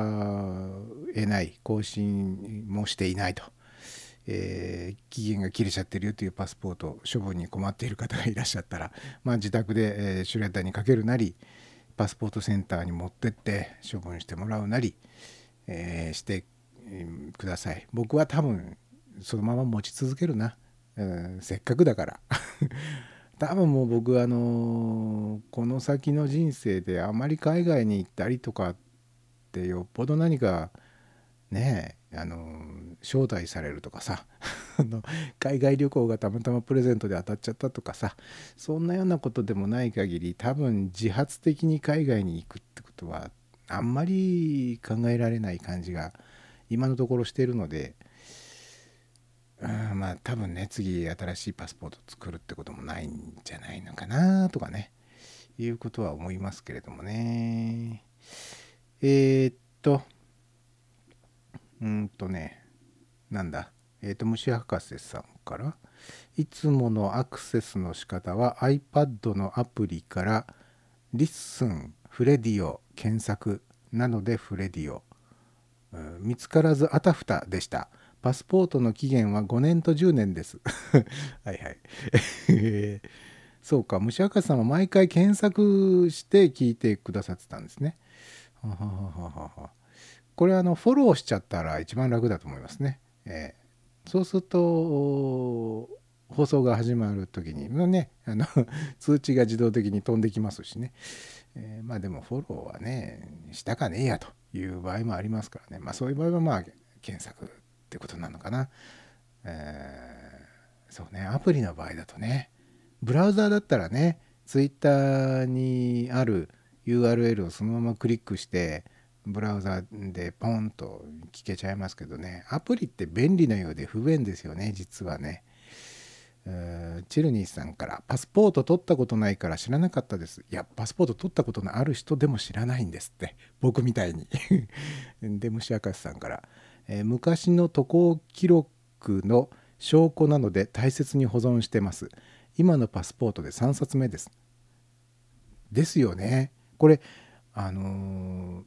えない更新もしていないと、えー期限が切れちゃってるよというパスポート処分に困っている方がいらっしゃったら、まあ、自宅で、えシュレッダーにかけるなりパスポートセンターに持ってって処分してもらうなり、えーしてください。僕は多分そのまま持ち続けるな、うんせっかくだから。多分もう僕あのーこの先の人生であまり海外に行ったりとかってよっぽど何かねえあのー招待されるとかさ 海外旅行がたまたまプレゼントで当たっちゃったとかさそんなようなことでもない限り多分自発的に海外に行くってことはあんまり考えられない感じが今のところしてるのでうんまあ多分ね次新しいパスポート作るってこともないんじゃないのかなとかね。いうことは思いますけれどもね。えー、っとうんとねなんだ？えー、っと虫博士さんからいつものアクセスの仕方は iPad のアプリから listen フレディオ検索なのでフレディオ。うん見つからずあたふたでした。パスポートの期限は5年と10年です。はいはい。え ーそうか、虫博士さんは毎回検索して聞いてくださってたんですね。ははははこれあのフォローしちゃったら一番楽だと思いますね。えーそうすると放送が始まる時にまあねあの 通知が自動的に飛んできますしね。えーまあでもフォローはねしたかねえやという場合もありますからねまあそういう場合はまあ検索ってことなのかな、えーそうね。アプリの場合だとねブラウザーだったらねツイッターにある URL をそのままクリックしてブラウザでポンと聞けちゃいますけどね。アプリって便利なようで不便ですよね実はね。えーチルニーさんから「パスポート取ったことないから知らなかったです」いやパスポート取ったことのある人でも知らないんですって。僕みたいに。で虫明石さんから、えー昔の渡航記録の証拠なので大切に保存してます。今のパスポートで3冊目です。ですよね。これあのー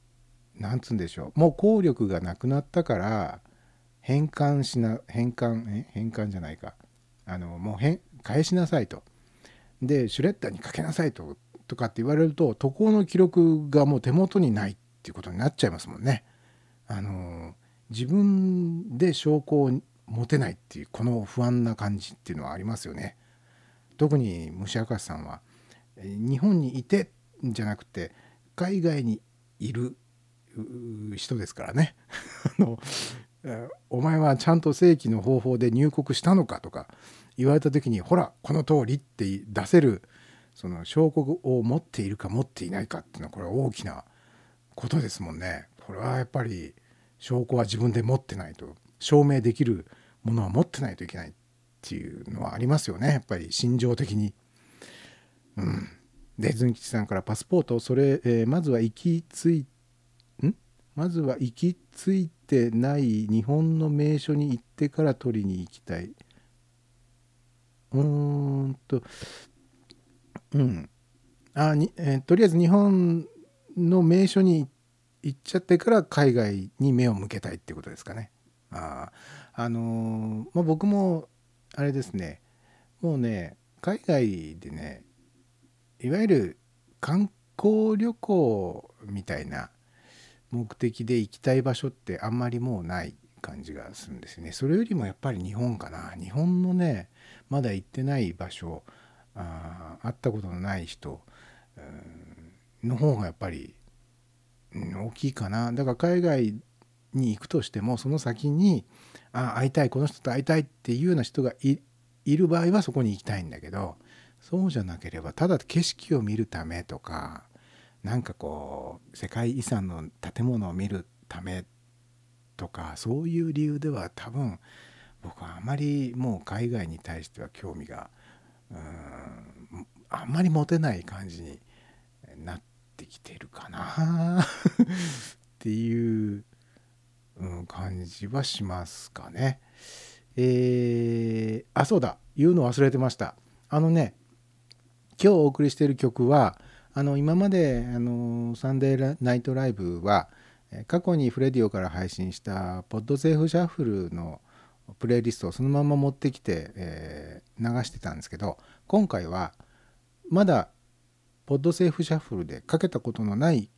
なんつうんでしょう。もう効力がなくなったから返還しな返還え返還じゃないか。あのもう返返しなさいと。でシュレッダーにかけなさいととかって言われると渡航の記録がもう手元にないっていうことになっちゃいますもんね。あの自分で証拠を持てないっていうこの不安な感じっていうのはありますよね。特に虫明さんは日本にいてじゃなくて海外にいる人ですからね。あのお前はちゃんと正規の方法で入国したのかとか言われた時にほらこの通りって出せるその証拠を持っているか持っていないかっていうのはこれは大きなことですもんね。これはやっぱり証拠は自分で持ってないと。証明できるものは持ってないといけないっていうのはありますよね。やっぱり心情的に。うん、でズン吉さんからパスポートそれ、えーまずは行き着いん？まずは行き着いてない日本の名所に行ってから取りに行きたい。うーんと。うん。あに、えーとりあえず日本の名所に行っ行っちゃってから海外に目を向けたいっていうことですかね。ああのーまあ、僕もあれですねもうね海外でねいわゆる観光旅行みたいな目的で行きたい場所ってあんまりもうない感じがするんですよね。それよりもやっぱり日本かな。日本のねまだ行ってない場所あ会ったことのない人の方がやっぱり、大きいかな。だから海外に行くとしてもその先にあ会いたいこの人と会いたいっていうような人がいる場合はそこに行きたいんだけどそうじゃなければただ景色を見るためとかなんかこう世界遺産の建物を見るためとかそういう理由では多分僕はあまりもう海外に対しては興味がうんあんまり持てない感じにってきてるかなっていう、うん、感じはしますかね。えー、あそうだ言うの忘れてました。あのね今日お送りしている曲はあの今まであのサンデーナイトライブはえ過去にフレディオから配信したポッドセーフシャッフルのプレイリストをそのまま持ってきて、えー流してたんですけど今回はまだポッドセーフシャッフルでかけたことのない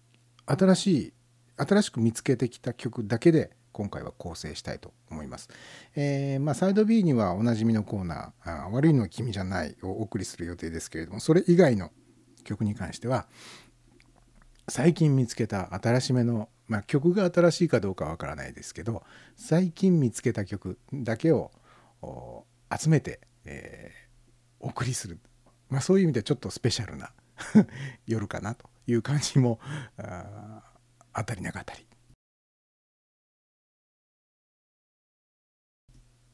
新しい新しく見つけてきた曲だけで今回は構成したいと思います。えーまあ、サイド B にはおなじみのコーナー「あ悪いのは君じゃない」をお送りする予定ですけれどもそれ以外の曲に関しては最近見つけた新しめの、まあ、曲が新しいかどうかわからないですけど最近見つけた曲だけを集めて、えーお送りする、まあ、そういう意味でちょっとスペシャルな 夜かなという感じもあーあたりなかったり。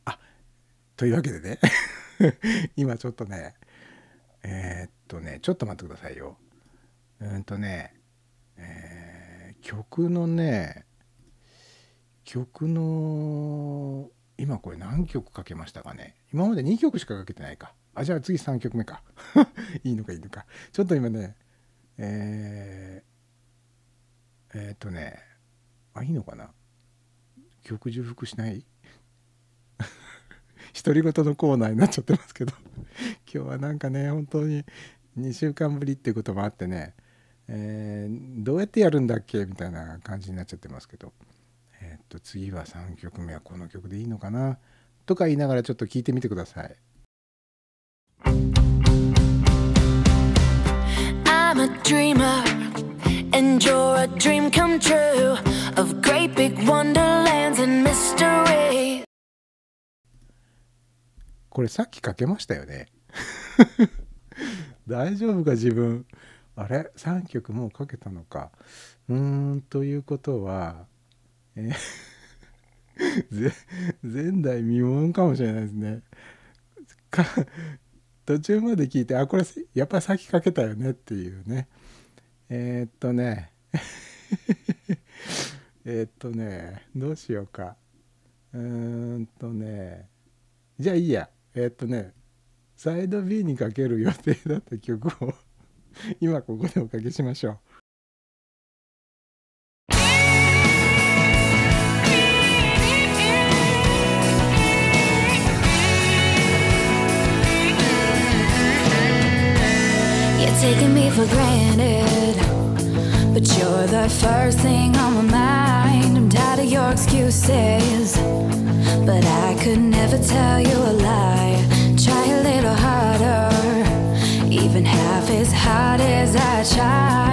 あというわけでね 今ちょっとねえーっとねちょっと待ってくださいよ。うんとねえー曲のね曲の今これ何曲かけましたかね今まで2曲しかかけてないかあじゃあ次3曲目か。いいのかいいのか。ちょっと今ねえー、えーっとねあいいのかな。曲重複しない？独り言のコーナーになっちゃってますけど。今日はなんかね本当に2週間ぶりっていうこともあってね、えーどうやってやるんだっけ？みたいな感じになっちゃってますけど、えーっと次は3曲目はこの曲でいいのかな？とか言いながらちょっと聞いてみてください。I'm a dreamer, and you're a dream come true of great big wonderlands and mystery. これさっきかけましたよね大丈夫か自分あれ3曲もうかけたのかうーんということはえー前代未聞かもしれないですねか途中まで聞いてあこれやっぱりさっきかけたよねっていうね。えーっとね。えっとねどうしようか。うーんとね。じゃあいいや。えーっとね。サイド B にかける予定だった曲を 今ここでおかけしましょう。「taking me for granted, but you're the first thing on my mind. I'm tired of your excuses, but I could never tell you a lie. Try a little harder, even half as hard as I tried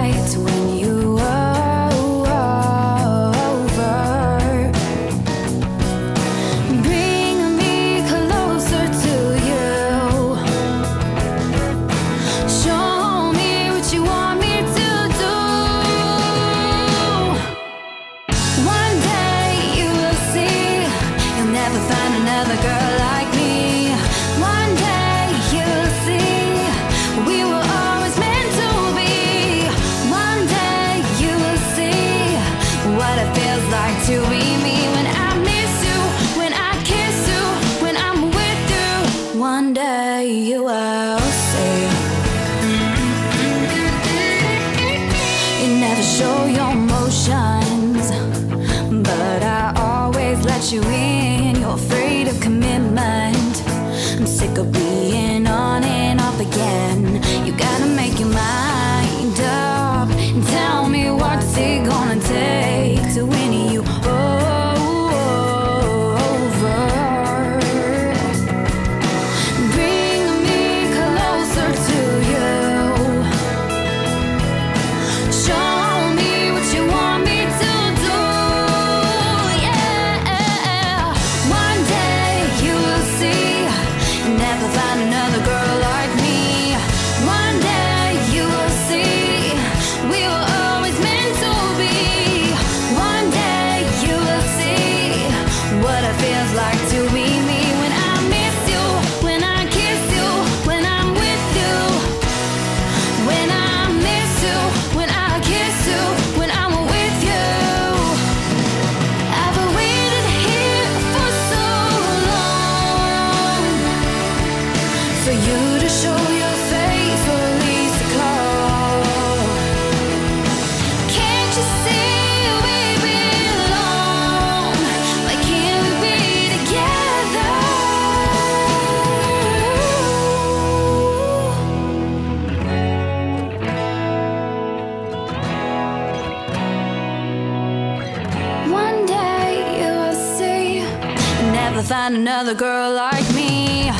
never find another girl like me.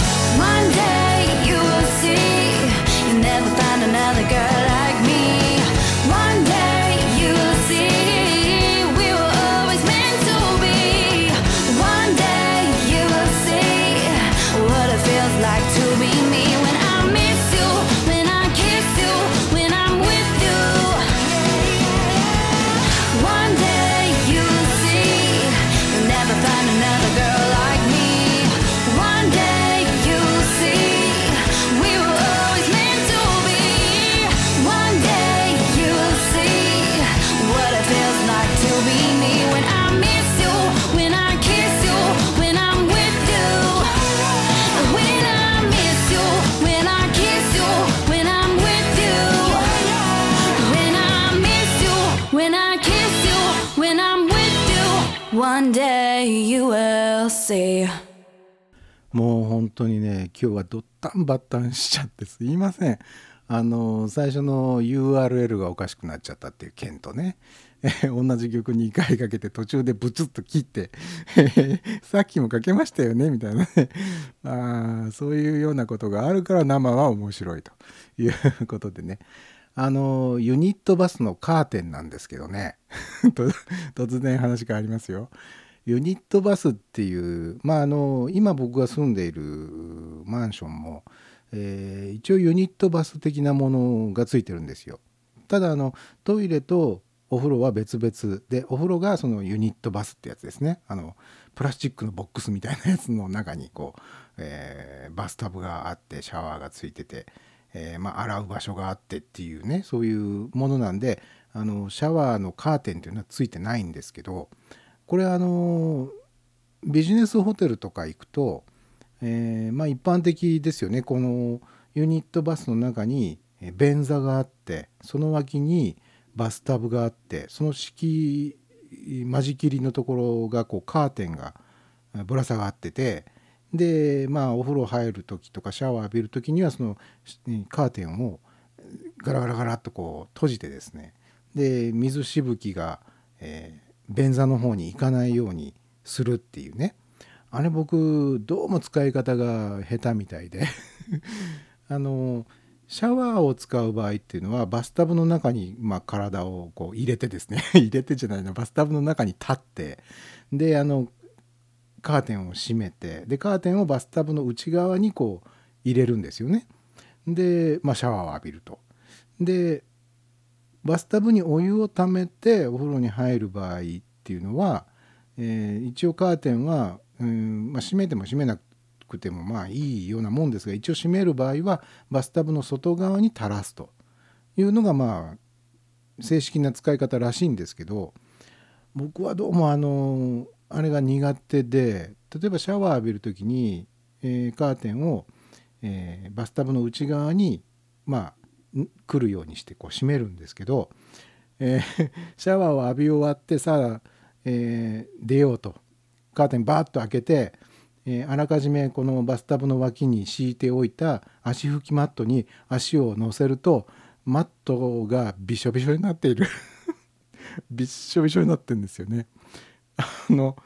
もう本当にね今日はドッタンバッタンしちゃってすいません。あの最初の URL がおかしくなっちゃったっていう件とねえ 同じ曲2回かけて途中でブツッと切って さっきもかけましたよねみたいなね。あそういうようなことがあるから生は面白いということでね。あのユニットバスのカーテンなんですけどね。突然話変わりますよ。ユニットバスっていう、まあ、あの今僕が住んでいるマンションも、えー一応ユニットバス的なものがついてるんですよ。ただあのトイレとお風呂は別々でお風呂がそのユニットバスってやつですねあのプラスチックのボックスみたいなやつの中にこう、えーバスタブがあってシャワーがついてて、えーまあ、洗う場所があってっていうねそういうものなんであのシャワーのカーテンっていうのはついてないんですけどこれあのビジネスホテルとか行くと、えーまあ一般的ですよね。このユニットバスの中に便座があってその脇にバスタブがあってその敷間仕切りのところがこうカーテンがぶら下がっててでまあお風呂入る時とかシャワー浴びる時にはそのカーテンをガラガラガラっとこう閉じてですね。で水しぶきが、えー便座の方に行かないようにするっていうね。あれ僕どうも使い方が下手みたいで。あのシャワーを使う場合っていうのはバスタブの中に、まあ、体をこう入れてですね。入れてじゃないなバスタブの中に立って。であのカーテンを閉めて。でカーテンをバスタブの内側にこう入れるんですよね。で、まあ、シャワーを浴びると。でバスタブにお湯をためてお風呂に入る場合っていうのは、えー一応カーテンは、うんまあ、閉めても閉めなくてもまあいいようなもんですが一応閉める場合はバスタブの外側に垂らすというのがまあ正式な使い方らしいんですけど僕はどうもあのあれが苦手で例えばシャワー浴びる時に、えーカーテンを、えーバスタブの内側にまあ来るようにしてこう閉めるんですけど、えー シャワーを浴び終わってさあ、えー出ようとカーテンバーッと開けて、えーあらかじめこのバスタブの脇に敷いておいた足拭きマットに足を乗せるとマットがびしょびしょになっている びっしょびしょになってるんですよね。あの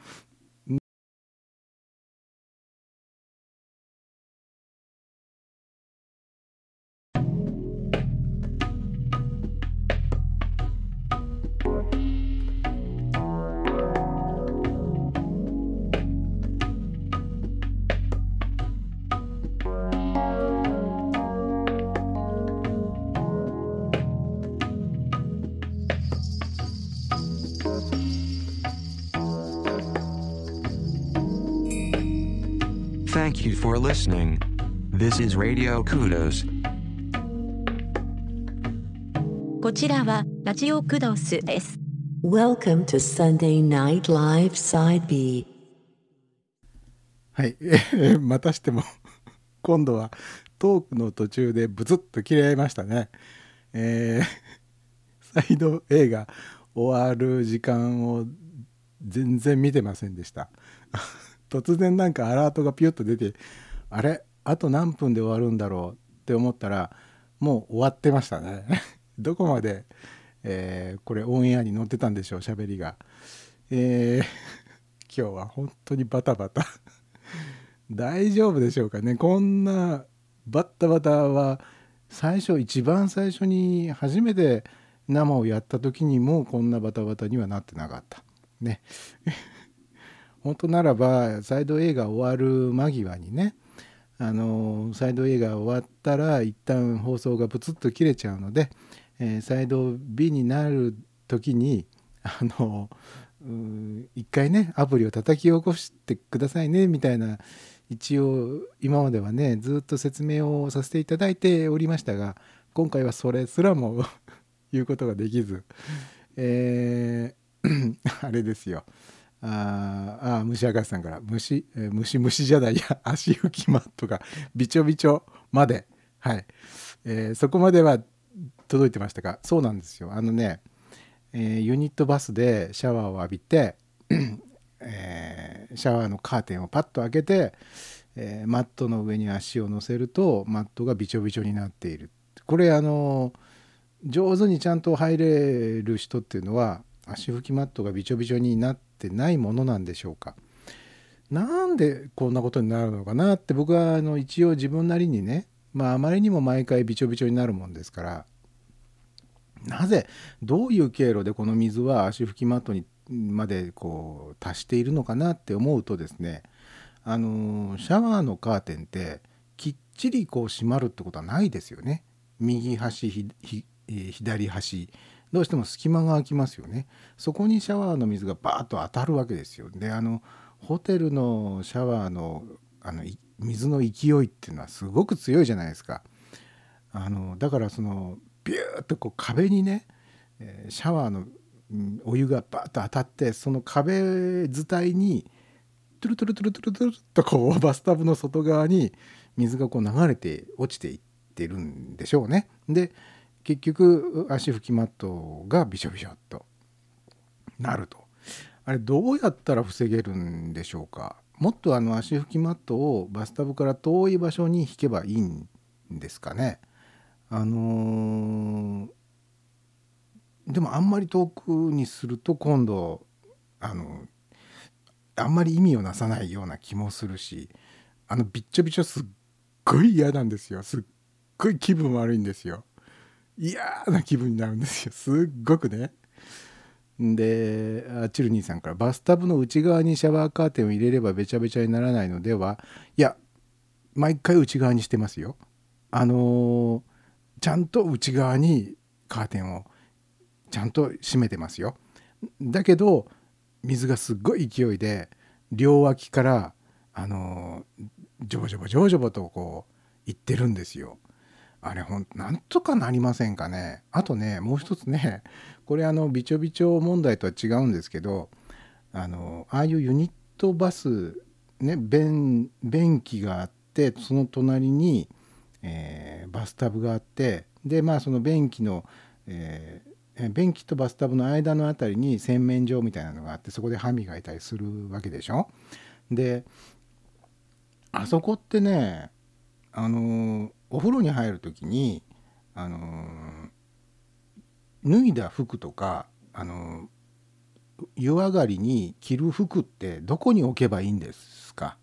for listening. This is Radio Kudos. こちらはラジオクドスです。Welcome to Sunday、またしても 今度はトークの途中でブツッと切れましたね。えー、サイド A が終わる時間を全然見てませんでした。突然なんかアラートがピュッと出てあれ？あと何分で終わるんだろうって思ったらもう終わってましたね。どこまで、えーこれオンエアに載ってたんでしょう喋りが。えー 今日は本当にバタバタ。大丈夫でしょうかね。こんなバッタバタは最初一番最初に初めて生をやった時にもうこんなバタバタにはなってなかった。ね。本当ならばサイド A が終わる間際にねあのサイド A が終わったら一旦放送がプツッと切れちゃうので、えーサイド B になる時にあの一回ねアプリを叩き起こしてくださいねみたいな一応今まではねずっと説明をさせていただいておりましたが今回はそれすらも 言うことができず、えー あれですよ。ああ虫博士さんから虫、えー虫虫じゃないや 足拭きマットがびちょびちょまではい、えーそこまでは届いてましたか？そうなんですよ。あのね、えーユニットバスでシャワーを浴びて、えーシャワーのカーテンをパッと開けて、えーマットの上に足を乗せるとマットがびちょびちょになっている。これあの上手にちゃんと入れる人っていうのは足拭きマットがびちょびちょになってないものなんでしょうか。なんでこんなことになるのかなって僕はあの一応自分なりにねまああまりにも毎回びちょびちょになるもんですから。なぜどういう経路でこの水は足拭きマットにまでこう達しているのかなって思うとですねあのシャワーのカーテンってきっちりこう閉まるってことはないですよね。右端左端。どうしても隙間が空きますよね。そこにシャワーの水がバーッと当たるわけですよ。であのホテルのシャワーのあの水の勢いっていうのはすごく強いじゃないですか。あのだからそのビューッとこう壁にね、シャワーのお湯がバーッと当たってその壁伝いにトゥルトゥルトゥルトゥルトゥルとこうバスタブの外側に水がこう流れて落ちていってるんでしょうね。で結局足拭きマットがびしょびしょっとなると。あれどうやったら防げるんでしょうか？もっとあの足拭きマットをバスタブから遠い場所に引けばいいんですかね？あのーでもあんまり遠くにすると今度あのあんまり意味をなさないような気もするしあのびっちょびちょすっごい嫌なんですよ。すっごい気分悪いんですよ。嫌な気分になるんですよ。すっごくね。でチルニーさんからバスタブの内側にシャワーカーテンを入れればべちゃべちゃにならないのではいや毎回内側にしてますよ。あのーちゃんと内側にカーテンをちゃんと閉めてますよ。だけど水がすっごい勢いで両脇からあのージョボジョボジョボジョボとこういってるんですよ。あれほんなんとかなりませんかね。あとねもう一つねこれあのびちょびちょ問題とは違うんですけどあのああいうユニットバスね便便器があってその隣に、えーバスタブがあってでまあその便器の、えー便器とバスタブの間のあたりに洗面所みたいなのがあってそこで歯磨いたりするわけでしょ。であそこってねあのお風呂に入る時にあのー脱いだ服とかあのー湯上がりに着る服ってどこに置けばいいんですか？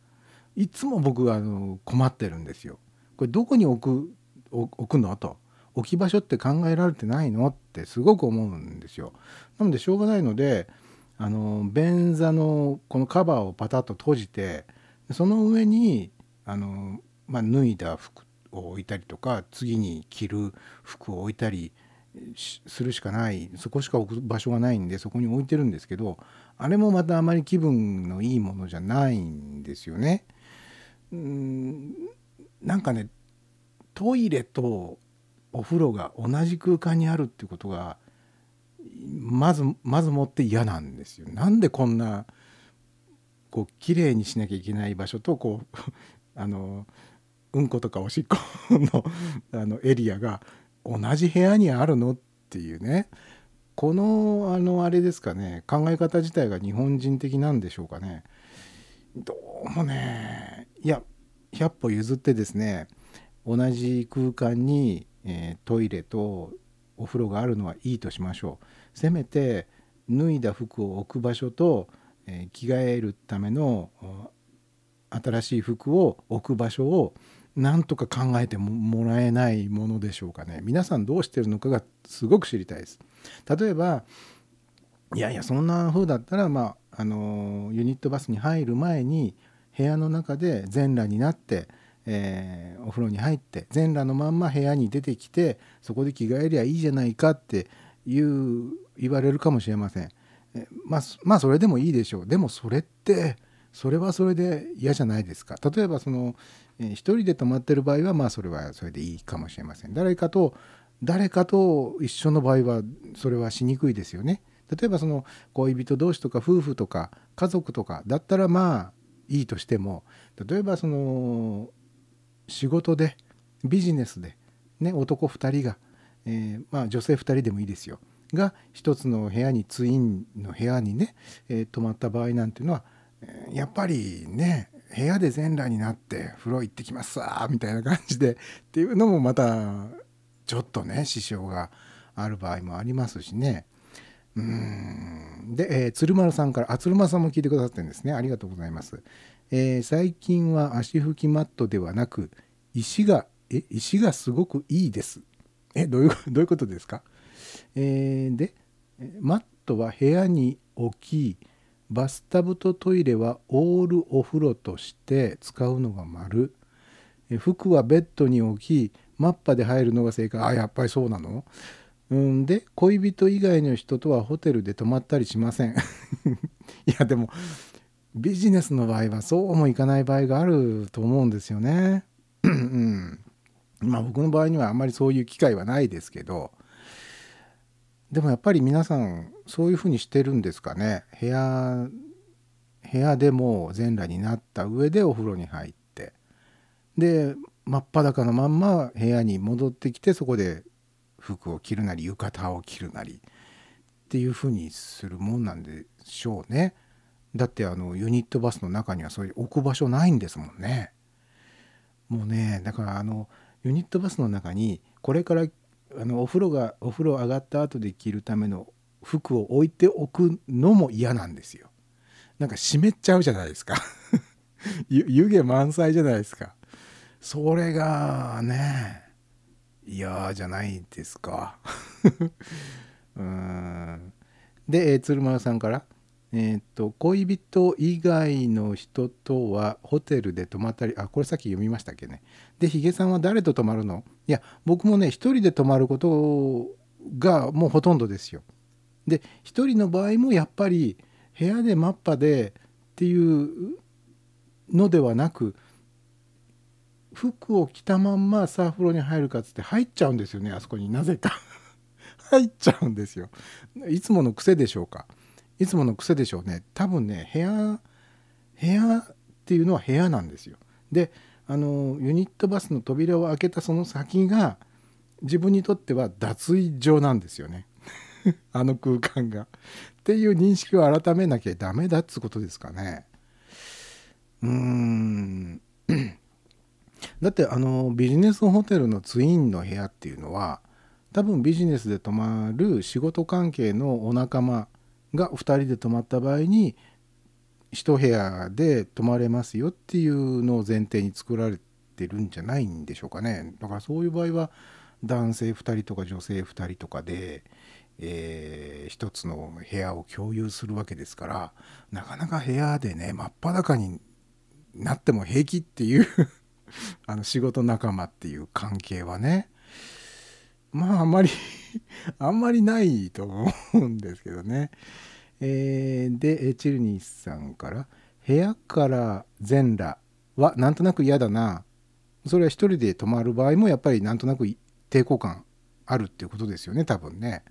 いつも僕はあの困ってるんですよ。これどこに置く置くの？と置き場所って考えられてないの？ってすごく思うんですよ。なのでしょうがないのであの便座のこのカバーをパタッと閉じてその上にあの、まあ、脱いだ服を置いたりとか次に着る服を置いたりするしかないそこしか置く場所がないんでそこに置いてるんですけどあれもまたあまり気分のいいものじゃないんですよね。うんなんかねトイレとお風呂が同じ空間にあるっていうことがまずまずもって嫌なんですよ。なんでこんなこう綺麗にしなきゃいけない場所とこう あのうんことかおしっこのあのエリアが同じ部屋にあるのっていうね。このあのあれですかね。考え方自体が日本人的なんでしょうかね。どうもね。いや100歩譲ってですね。同じ空間に、えートイレとお風呂があるのはいいとしましょう。せめて脱いだ服を置く場所と、えー着替えるための新しい服を置く場所をなんとか考えてもらえないものでしょうかね。皆さんどうしてるのかがすごく知りたいです。例えばいやいやそんな風だったらまああのユニットバスに入る前に部屋の中で全裸になって、えーお風呂に入って全裸のまんま部屋に出てきてそこで着替えりゃいいじゃないかっていう言われるかもしれません。えまあ、まあそれでもいいでしょう。でもそれってそれはそれで嫌じゃないですか。例えばその、えー一人で泊まってる場合はまあそれはそれでいいかもしれません。誰かと誰かと一緒の場合はそれはしにくいですよね。例えばその恋人同士とか夫婦とか家族とかだったらまあいいとしても例えばその仕事でビジネスで、ね、男2人が、えーまあ、女性2人でもいいですよ。が一つの部屋にツインの部屋にね、えー泊まった場合なんていうのは、やっぱりね部屋で全裸になって風呂行ってきますさみたいな感じでっていうのもまたちょっとね支障がある場合もありますしね。うん。で、えー鶴丸さんからあ鶴丸さんも聞いてくださってるんですね。ありがとうございます、えー最近は足拭きマットではなく石がえ石がすごくいいです。えどういうどういうことですか、えーでマットは部屋に置きバスタブとトイレはオールお風呂として使うのが丸。服はベッドに置きマッパで入るのが正解。あやっぱりそうなの？うんで恋人以外の人とはホテルで泊まったりしません。いやでもビジネスの場合はそうもいかない場合があると思うんですよね。うん。まあ僕の場合にはあんまりそういう機会はないですけど。でもやっぱり皆さんそういうふうにしてるんですかね部屋部屋でも全裸になった上でお風呂に入ってで真っ裸のまんま部屋に戻ってきてそこで服を着るなり浴衣を着るなりっていうふうにするもんなんでしょうね。だってあのユニットバスの中にはそういう置く場所ないんですもんね。もうねだからあのユニットバスの中にこれからあのお風呂がお風呂上がった後で着るための服を置いておくのも嫌なんですよ。なんか湿っちゃうじゃないですか。湯気満載じゃないですか。それがね嫌じゃないですか。うんで、鶴丸さんから、えーっと恋人以外の人とはホテルで泊まったりあこれさっき読みましたっけね。でヒゲさんは誰と泊まるの？いや僕もね一人で泊まることがもうほとんどですよ。で一人の場合もやっぱり部屋でマッパでっていうのではなく服を着たまんまさあ風呂に入るかっつって入っちゃうんですよねあそこに。なぜか。入っちゃうんですよ。いつもの癖でしょうか。いつもの癖でしょうね。多分ね部屋部屋っていうのは部屋なんですよ。であのユニットバスの扉を開けたその先が自分にとっては脱衣所なんですよね。あの空間が。っていう認識を改めなきゃダメだっつうことですかね。うーん。だってあのビジネスホテルのツインの部屋っていうのは多分ビジネスで泊まる仕事関係のお仲間が2人で泊まった場合に一部屋で泊まれますよっていうのを前提に作られてるんじゃないんでしょうかね。だからそういう場合は男性2人とか女性2人とかで、えー一つの部屋を共有するわけですからなかなか部屋でね真っ裸になっても平気っていう あの仕事仲間っていう関係はねまああんまり あんまりないと思うんですけどね。えーでチルニーさんから「部屋から全裸はなんとなく嫌だな」それは一人で泊まる場合もやっぱりなんとなく抵抗感あるっていうことですよね多分ね。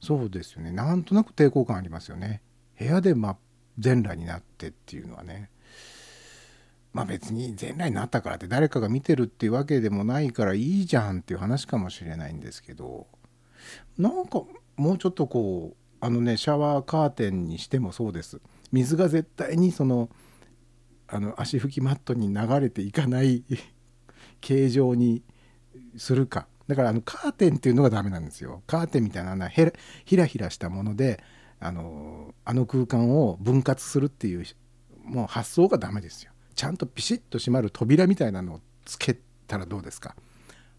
そうですよねなんとなく抵抗感ありますよね。部屋で、ま、全裸になってっていうのはね。まあ別に全裸になったからって誰かが見てるっていうわけでもないからいいじゃんっていう話かもしれないんですけどなんかもうちょっとこうあのねシャワーカーテンにしてもそうです。水が絶対にそのあの足拭きマットに流れていかない 形状にするか。だからあのカーテンっていうのがダメなんですよ。カーテンみたいなのはひらひらしたものであのあの空間を分割するっていうもう発想がダメですよ。ちゃんとピシッと閉まる扉みたいなのをつけたらどうですか？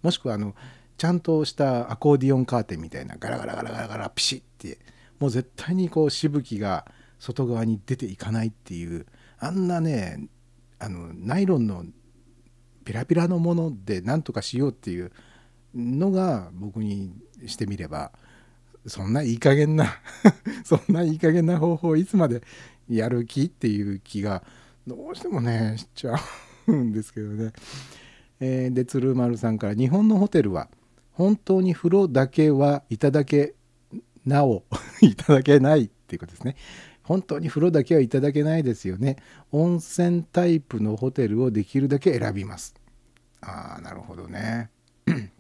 もしくはあのちゃんとしたアコーディオンカーテンみたいなガラガラガラガラガラピシッってもう絶対にこうしぶきが外側に出ていかないっていうあんなねあのナイロンのピラピラのもので何とかしようっていうのが僕にしてみればそんないい加減な そんないい加減な方法をいつまでやる気っていう気がどうしてもねしちゃうんですけどね。えーで鶴丸さんから「日本のホテルは本当に風呂だけはいただけなお いただけない」っていうことですね。本当に風呂だけはいただけないですよね。温泉タイプのホテルをできるだけ選びます。ああなるほどね。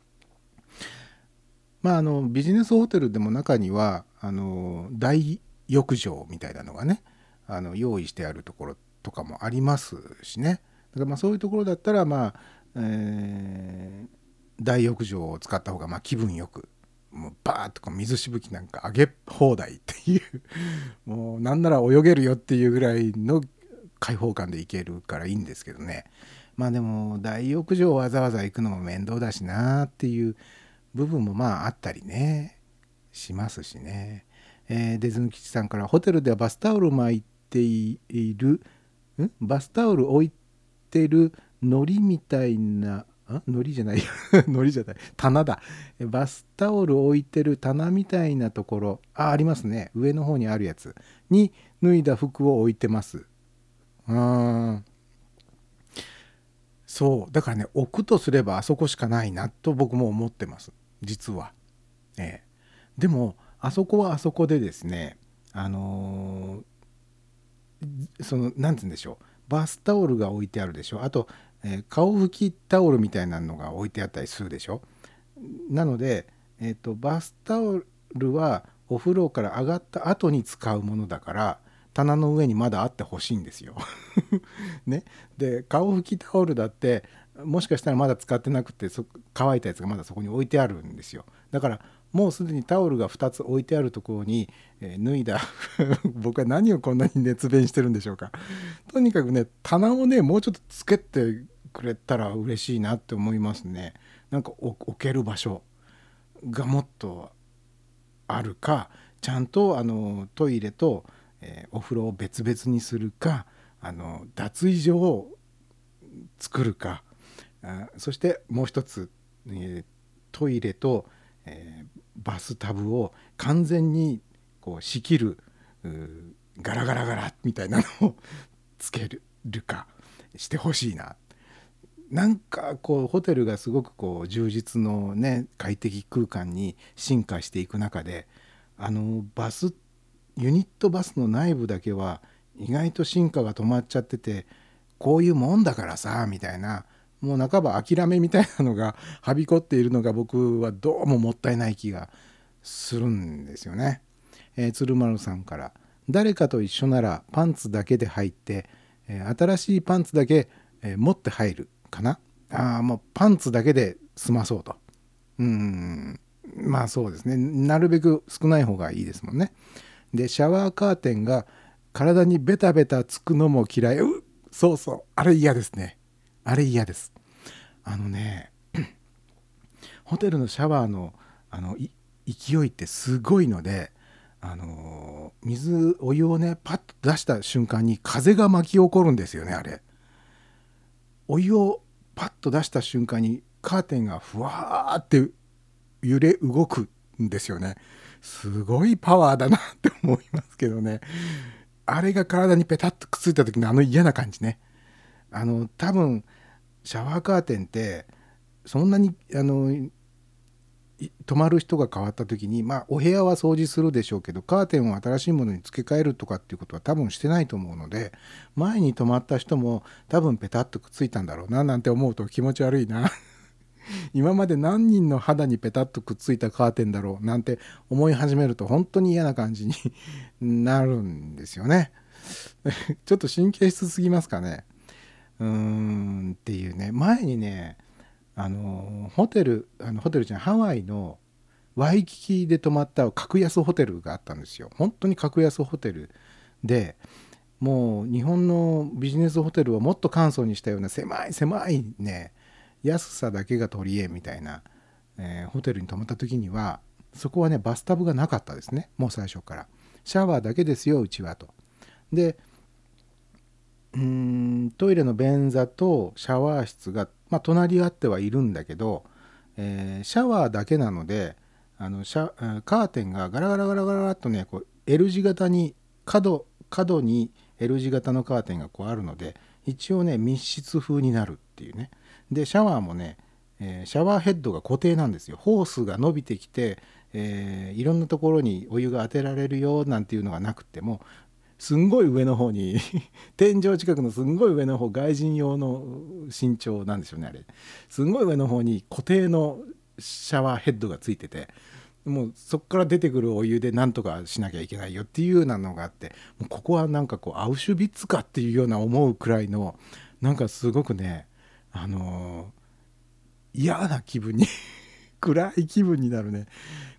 まああのビジネスホテルでも中にはあの大浴場みたいなのがねあの用意してあるところとかもありますしね。だからまあそういうところだったらまあ、えー大浴場を使った方がま気分よくもうバーッとこう水しぶきなんか上げ放題っていう もうなんなら泳げるよっていうぐらいの開放感で行けるからいいんですけどねまあでも大浴場わざわざ行くのも面倒だしなっていう部分もまああったりねしますしね、えー、デズム吉さんからホテルではバスタオル巻いているん？バスタオル置いてる糊みたいなあ？糊じゃない。糊じゃない。棚だ。バスタオル置いてる棚みたいなところ。あありますね。上の方にあるやつ。に脱いだ服を置いてます。うんそう。だからね置くとすればあそこしかないなと僕も思ってます。実は。ええ。でもあそこはあそこでですねあのーその何て言うんでしょうバスタオルが置いてあるでしょあと、えー顔拭きタオルみたいなのが置いてあったりするでしょなので、えー、とバスタオルはお風呂から上がった後に使うものだから棚の上にまだあってほしいんですよ。ね、で顔拭きタオルだってもしかしたらまだ使ってなくてそ乾いたやつがまだそこに置いてあるんですよ。だからもうすでにタオルが2つ置いてあるところに、えー脱いだ 僕は何をこんなに熱弁してるんでしょうか。とにかくね棚をねもうちょっとつけてくれたら嬉しいなって思いますね。なんか置ける場所がもっとあるかちゃんとあのトイレと、えーお風呂を別々にするかあの脱衣所を作るかあそしてもう一つ、えートイレと、えーバスタブを完全にこう仕切るガラガラガラみたいなのをつけるかしてほしいな。なんかこうホテルがすごくこう充実のね快適空間に進化していく中であのバスユニットバスの内部だけは意外と進化が止まっちゃっててこういうもんだからさみたいなもう半ば諦めみたいなのがはびこっているのが僕はどうももったいない気がするんですよね。えー鶴丸さんから「誰かと一緒ならパンツだけで入って、えー新しいパンツだけ、えー持って入るかなあーもうパンツだけで済まそうとうんまあそうですね。なるべく少ない方がいいですもんねでシャワーカーテンが体にベタベタつくのも嫌いうそうそうあれ嫌ですねあれ嫌です。あのね ホテルのシャワーのあの勢いってすごいのであの水お湯をねパッと出した瞬間に風が巻き起こるんですよねあれ。お湯をパッと出した瞬間にカーテンがふわーって揺れ動くんですよね。すごいパワーだなって思いますけどね。あれが体にペタッとくっついた時のあの嫌な感じね。あの多分シャワーカーテンってそんなにあの泊まる人が変わった時にまあお部屋は掃除するでしょうけどカーテンを新しいものに付け替えるとかっていうことは多分してないと思うので前に泊まった人も多分ペタッとくっついたんだろうななんて思うと気持ち悪いな。今まで何人の肌にペタッとくっついたカーテンだろうなんて思い始めると本当に嫌な感じになるんですよね。ちょっと神経質すぎますかね。うーんっていうね前にねあのホテルあのホテルじゃないハワイのワイキキで泊まった格安ホテルがあったんですよ。本当に格安ホテルでもう日本のビジネスホテルをもっと簡素にしたような狭い狭いね安さだけが取り柄みたいな、えーホテルに泊まった時にはそこはねバスタブがなかったですね。もう最初から。シャワーだけですようちはと。でうーんトイレの便座とシャワー室が、まあ、隣り合ってはいるんだけど、えーシャワーだけなのであのシャえーカーテンがガラガラガラガラっとねこう L 字型に角角に L 字型のカーテンがこうあるので一応ね密室風になるっていうね。でシャワーもね、えーシャワーヘッドが固定なんですよ。ホースが伸びてきて、えーいろんなところにお湯が当てられるよなんていうのがなくてもすんごい上の方に 天井近くのすんごい上の方外人用の身長なんでしょうねあれ。すんごい上の方に固定のシャワーヘッドがついててもうそこから出てくるお湯でなんとかしなきゃいけないよっていうようなのがあってもうここはなんかこうアウシュビッツかっていうような思うくらいのなんかすごくねあのー嫌な気分に 暗い気分になるね。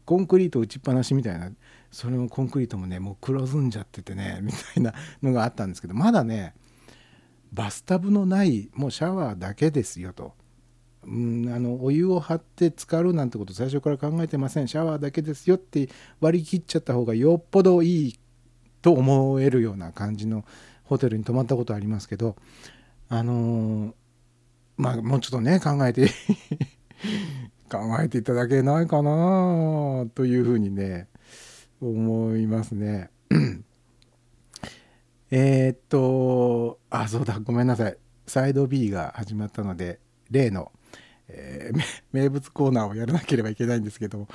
コンクリート打ちっぱなしみたいな。それもコンクリートもねもう黒ずんじゃっててね みたいなのがあったんですけどまだねバスタブのないもうシャワーだけですよと。うん、あのお湯を張って浸かるなんてこと最初から考えてませんシャワーだけですよって割り切っちゃった方がよっぽどいいと思えるような感じのホテルに泊まったことありますけどあのーまあもうちょっとね考えて 考えていただけないかなというふうにね思いますね。えっとあそうだごめんなさい。サイド B が始まったので例の、えー名物コーナーをやらなければいけないんですけども、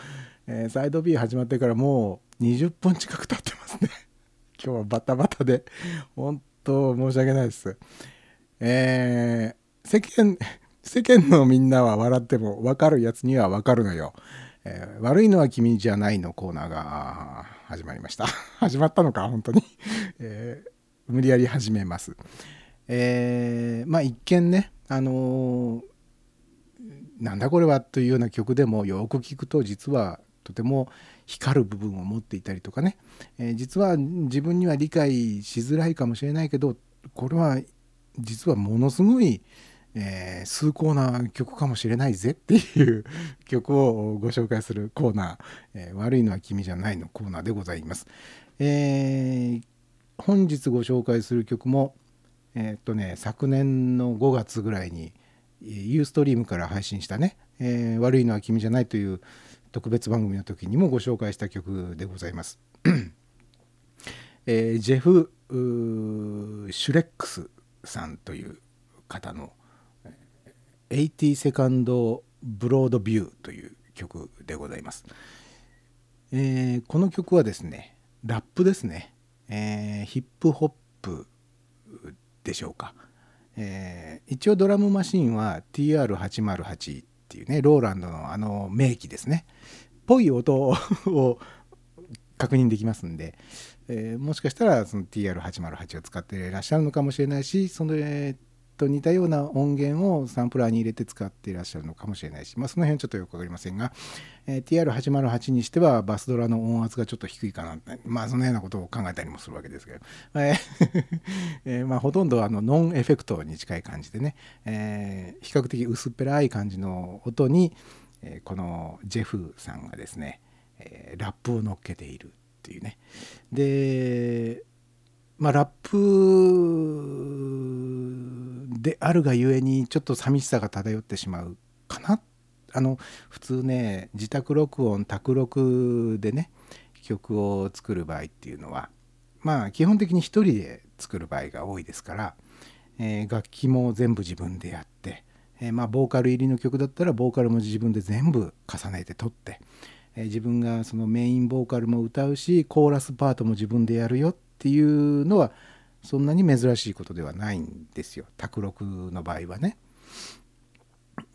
えーサイド B 始まってからもう20分近く経ってますね。今日はバタバタで本当申し訳ないです。えー世間世間のみんなは笑っても分かるやつには分かるのよ、えー悪いのは君じゃないのコーナーが始まりました。始まったのか本当に、えー無理やり始めます。えーまあ一見ねあのーなんだこれはというような曲でもよく聞くと実はとても光る部分を持っていたりとかね、えー実は自分には理解しづらいかもしれないけどこれは実はものすごい、えー崇高な曲かもしれないぜっていう曲をご紹介するコーナー「えー悪いのは君じゃない」のコーナーでございます。えー本日ご紹介する曲もえーっとね昨年の5月ぐらいにえーユーストリームから配信したね「えー悪いのは君じゃない」という特別番組の時にもご紹介した曲でございます。えージェフ・シュレックスさんという方の「80セカンド・ブロードビュー」という曲でございます。えーこの曲はですねラップですね、えーヒップホップでしょうか、えー一応ドラムマシンは TR808 っていうねローランドのあの名機ですね。ぽい音を 確認できますんで、えーもしかしたらその TR808 を使っていらっしゃるのかもしれないしそれと似たような音源をサンプラーに入れて使っていらっしゃるのかもしれないし、まあ、その辺ちょっとよく分かりませんが、えー TR808 にしてはバスドラの音圧がちょっと低いかなまあそのようなことを考えたりもするわけですけど、えー えーまあ、ほとんどあのノンエフェクトに近い感じでね、えー比較的薄っぺらい感じの音に、えこのジェフさんがですね、えラップを乗っけているっていうね。でまあラップであるがゆえにちょっと寂しさが漂ってしまうかな。あの普通ね自宅録音宅録でね曲を作る場合っていうのはまあ基本的に一人で作る場合が多いですから、えー楽器も全部自分でやって、えーまあボーカル入りの曲だったらボーカルも自分で全部重ねて撮って、えー自分がそのメインボーカルも歌うしコーラスパートも自分でやるよっていうのはそんなに珍しいことではないんですよ卓録の場合はね。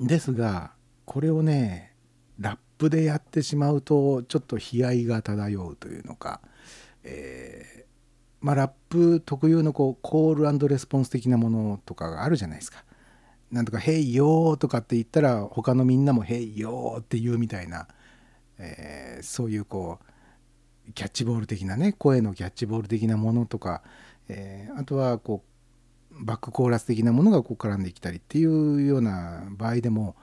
ですがこれをねラップでやってしまうとちょっと悲哀が漂うというのか、えーまあラップ特有のこうコールレスポンス的なものとかがあるじゃないですか。なんとか「ヘイヨー」とかって言ったら他のみんなも「ヘイヨー」って言うみたいな、えーそういうこうキャッチボール的なね声のキャッチボール的なものとか、えーあとはこうバックコーラス的なものがこう絡んできたりっていうような場合でも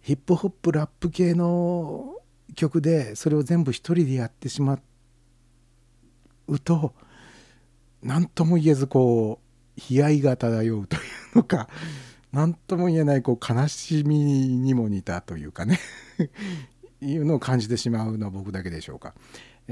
ヒップホップラップ系の曲でそれを全部一人でやってしまうと何とも言えずこう悲哀が漂うというのか何とも言えないこう悲しみにも似たというかね いうのを感じてしまうのは僕だけでしょうか、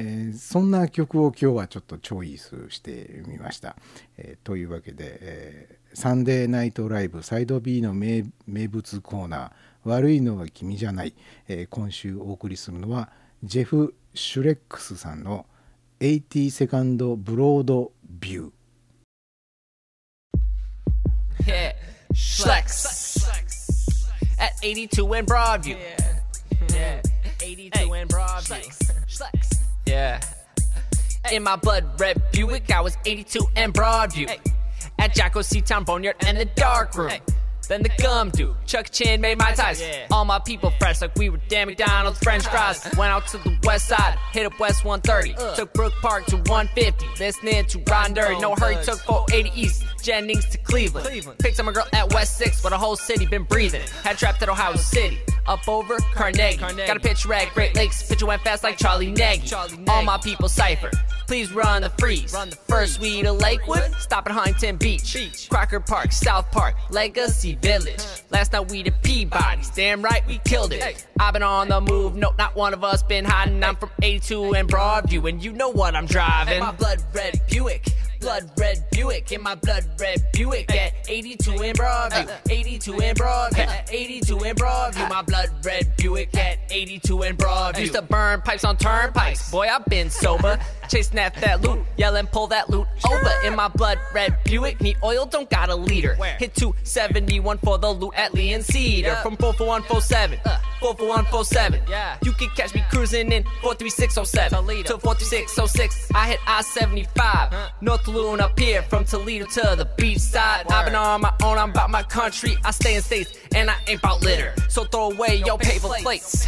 えーそんな曲を今日はちょっとチョイスしてみました、えーというわけで、えーサンデーナイトライブサイド B の名名物コーナー「悪いのは君じゃない」えー今週お送りするのはジェフ・シュレックスさんの「80セカンドブロードビュー」Yeah, Schlex. At 82 in Broadview. Yeah, 82 in Broadview. Schlex. Yeah. In my blood red Buick, I was 82 in Broadview. At Jacko Seatown Boneyard and the dark room. Then the gum dude, Chuck Chin made my ties. All my people fresh like we were damn McDonald's French fries. Went out to the west side, hit up West 130. Uh. Took Brook Park to 150, listening to Ron Dirty. No hurry, took 480 East, Jennings to Cleveland. Picked up my girl at West 6, where the whole city been breathing. Had trapped at Ohio City. Up over Carnegie. Got a pitch rag, Great Lakes. Pitcher went fast like Charlie Nagy. All my people cipher. Please run the freeze. Run the First we to Lakewood, stop at Huntington Beach. Beach. Crocker Park, South Park, Legacy Village. Last night we to Peabody's. Damn right we killed it. I've been on the move, nope, not one of us been hiding. I'm from 82 and Broadview, and you know what I'm driving. My blood red Buick. Blood red Buick in my blood red Buick at 82 in Broadview, 82 in Broadview, 82 in Broadview. My blood red Buick at 82 in Broadview. Used to burn pipes on turnpikes. Boy, I've been sober, chasing after that loot, yelling pull that loot over. In my blood red Buick, need oil, don't got a liter. Hit 271 for the loot at Lee and Cedar from 44147. 44147. Uh. You can catch me cruising in 43607 to 43606. I hit I 75. North Loon up here from Toledo to the beach side. I've been on my own, I'm about my country. I stay in states and I ain't about litter. So throw away your paper plates.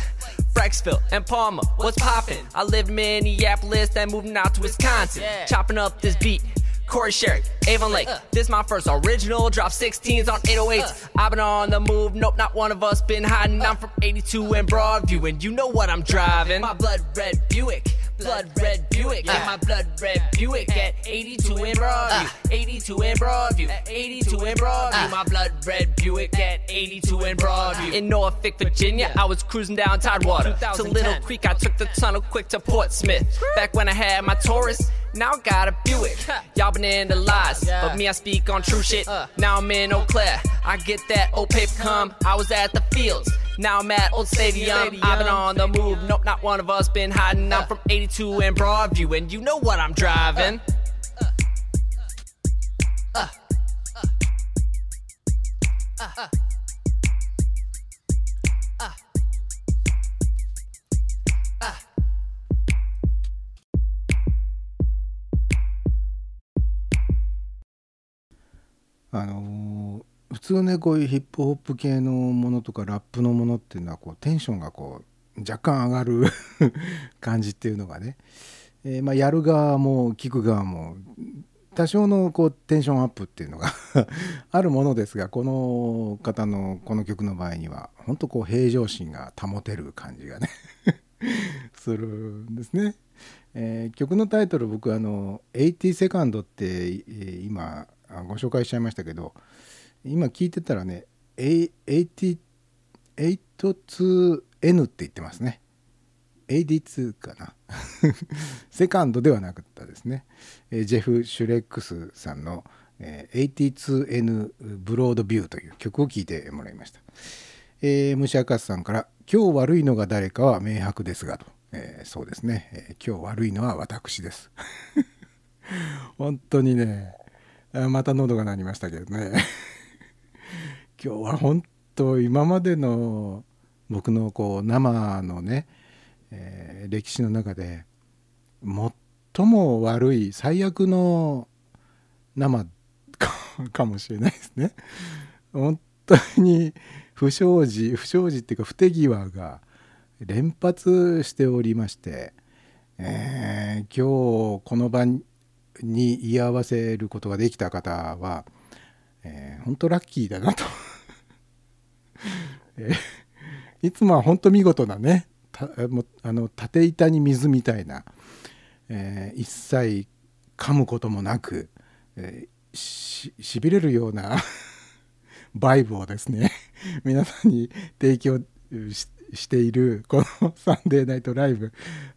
Brecksville and Palmer, what's poppin'? I live in Minneapolis, then moving out to Wisconsin. Chopping up this beat. Corey Sherry, Avon Lake. Uh. This my first original. Drop 16s on 808s. Uh. I've been on the move. Nope, not one of us been hiding. I'm uh. from 82 and Broadview, and you know what I'm driving. My blood red Buick. Blood red Buick. Yeah, my blood red Buick at 82 in Broadview. Ah. 82 in Broadview. 82 in Broadview. My blood red Buick at 82 in Broadview. In Norfolk, Virginia, I was cruising down Tidewater. To Little Creek, I took the tunnel quick to Portsmouth. Back when I had my Taurus. Now I got a Buick. Y'all been in the lies, but me I speak on true shit. Uh. Now I'm in Eau Claire. I get that old paper come. I was at the fields. Now I'm at Old Stadium. I've been on the move. Nope, not one of us been hiding. I'm uh. from 82 and Broadview, and you know what I'm driving. Uh. uh. あのー普通ねこういうヒップホップ系のものとかラップのものっていうのはこうテンションがこう若干上がる 感じっていうのがね、えーまあ、やる側も聞く側も多少のこうテンションアップっていうのが あるものですがこの方のこの曲の場合には本当こう平常心が保てる感じがね するんですね。えー曲のタイトル僕あの「80セカンド」って、えー今ご紹介しちゃいましたけど今聞いてたらね「80 82N」って言ってますね。82かな。セカンドではなかったですね、えジェフ・シュレックスさんの、えー 82N ブロードビューという曲を聴いてもらいました、えー、虫明かさんから「今日悪いのが誰かは明白ですが」と、えーそうですね、え今日悪いのは私です。本当にねまた喉が鳴りましたけどね 今日は本当今までの僕のこう生のね、えー歴史の中で最も悪い最悪の生 かもしれないですね。本当に不祥事不祥事っていうか不手際が連発しておりまして、えー今日この場にに居合わせることができた方は、えー本当ラッキーだなと、えーいつもは本当見事なねたもあの縦板に水みたいな、えー一切噛むこともなく、えーしびれるような バイブをですね 皆さんに提供しているこの「サンデーナイトライブ」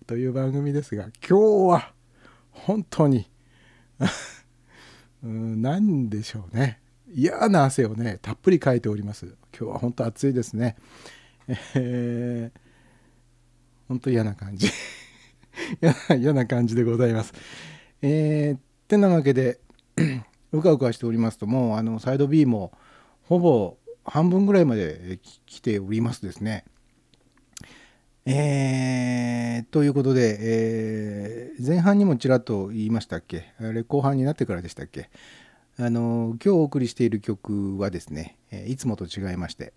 という番組ですが今日は本当に 何でしょうね。嫌な汗をねたっぷりかいております。今日は本当暑いですね。えー、本当嫌な感じ。嫌な感じでございます。えー、てなわけで うかうかしておりますともうあのサイド B もほぼ半分ぐらいまで来ておりますですね。えー、ということで、えー前半にもちらっと言いましたっけ？あれ後半になってからでしたっけ？あの今日お送りしている曲はですね、えいつもと違いまして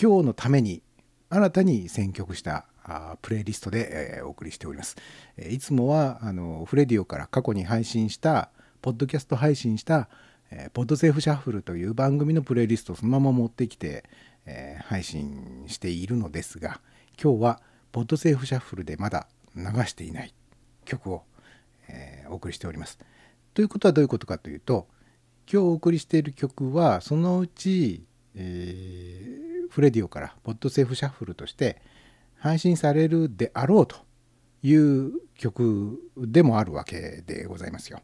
今日のために新たに選曲したあプレイリストで、えーお送りしております、えーいつもはあのフレディオから過去に配信したポッドキャスト配信した、えーポッドセーフシャッフルという番組のプレイリストをそのまま持ってきて、えー配信しているのですが今日はポッドセーフシャッフルでまだ流していない曲を、えーお送りしております。ということはどういうことかというと今日お送りしている曲はそのうち、えーフレディオからポッドセーフシャッフルとして配信されるであろうという曲でもあるわけでございますよ。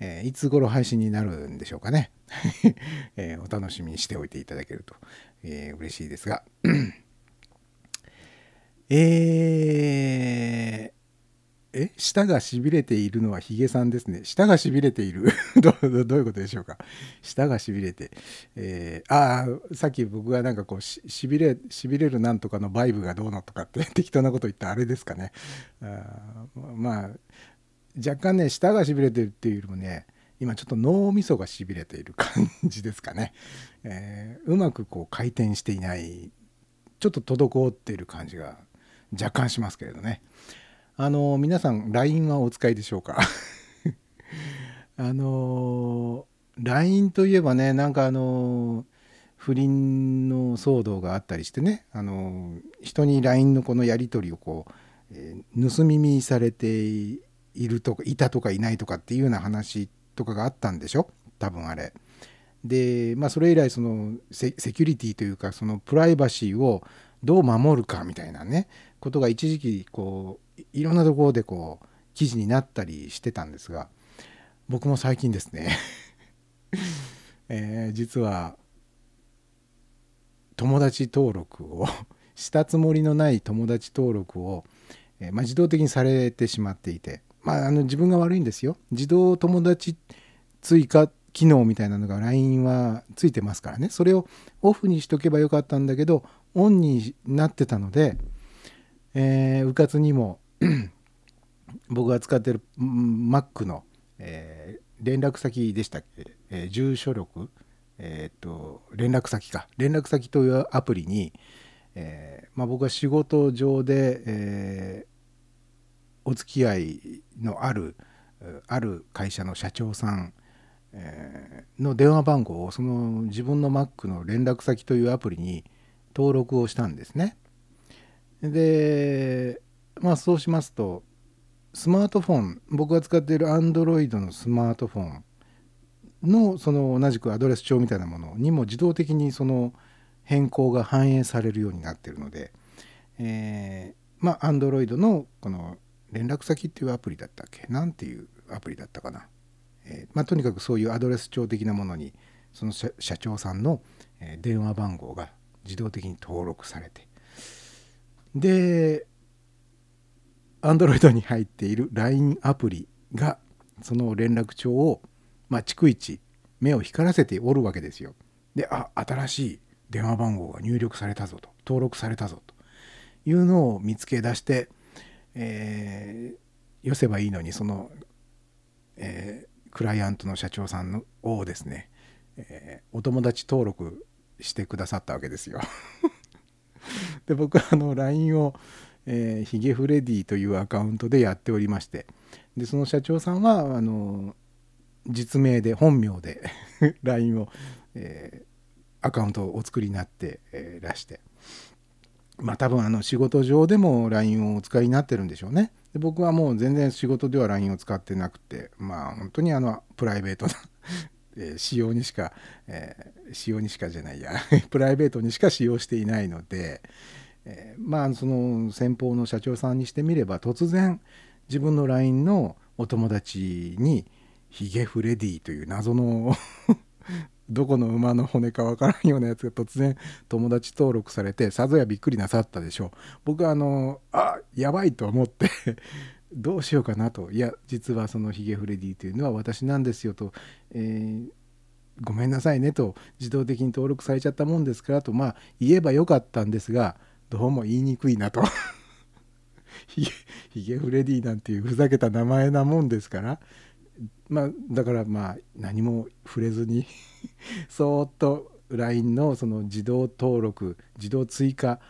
えーいつ頃配信になるんでしょうかね。えーお楽しみにしておいていただけると、えー嬉しいですが。えーえ舌がしびれているのはヒゲさんですね。舌がしびれている どうどどういうことでしょうか？舌がしびれて。えーああ、さっき僕がなんかこうししびれ、しびれるなんとかのバイブがどうのとかって 適当なこと言ったあれですかね。あまあ、若干ね、舌がしびれてるっていうよりもね、今ちょっと脳みそがしびれている感じですかね。えーうまくこう回転していない、ちょっと滞っている感じが若干しますけれどね。あの皆さん LINE はお使いでしょうか？あの LINE といえばねなんかあの不倫の騒動があったりしてねあの人に LINE のこのやり取りをこう、えー盗み見されているとかいたとかいないとかっていうような話とかがあったんでしょ？多分あれ。でまあそれ以来そのセセキュリティというかそのプライバシーをどう守るかみたいなねことが一時期こういろんなところでこう記事になったりしてたんですが僕も最近ですね、えー実は友達登録を したつもりのない友達登録を、えーまあ、自動的にされてしまっていて、まあ、あの自分が悪いんですよ。自動友達追加機能みたいなのが LINE はついてますからね。それをオフにしとけばよかったんだけどオンになってたので、えー、うかつにも 僕が使ってる Mac の、えー連絡先でしたっけ、えー住所録、えーっと連絡先か。連絡先というアプリに、えまあ、僕は仕事上で、えお付き合いのあるある会社の社長さん、えの電話番号をその自分の Mac の連絡先というアプリに登録をしたんですね。でまあそうしますとスマートフォン僕が使っている Android のスマートフォンのその同じくアドレス帳みたいなものにも自動的にその変更が反映されるようになっているので、えーまあ Android のこの連絡先っていうアプリだったっけなんていうアプリだったかな、えーまあ、とにかくそういうアドレス帳的なものにその社長さんの、電話番号が自動的に登録されてで Android に入っている LINE アプリがその連絡帳を、まあ、逐一目を光らせておるわけですよ。で、あ、新しい電話番号が入力されたぞと、登録されたぞというのを見つけ出して、えー、寄せばいいのに、その、えークライアントの社長さんをですね、えーお友達登録してくださったわけですよ。で僕はあの LINE を、えーヒゲフレディというアカウントでやっておりましてでその社長さんはあの実名で本名で LINE を、えーアカウントをお作りになって、えーらして。まあ多分あの仕事上でも LINE をお使いになってるんでしょうね。で僕はもう全然仕事では LINE を使ってなくてまあ本当にあのプライベートなえー使用にしか、えー使用にしかじゃないや。プライベートにしか使用していないので、えーまあその先方の社長さんにしてみれば突然自分の LINE のお友達にヒゲフレディという謎の どこの馬の骨かわからんようなやつが突然友達登録されてさぞやびっくりなさったでしょう。僕はあのあやばいと思ってどうしようかなと。いや実はそのヒゲフレディというのは私なんですよと、えーごめんなさいねと。自動的に登録されちゃったもんですからと。まあ言えばよかったんですがどうも言いにくいなと。ヒゲフレディなんていうふざけた名前なもんですから。まあだからまあ何も触れずに。そーっと LINE のその自動登録自動追加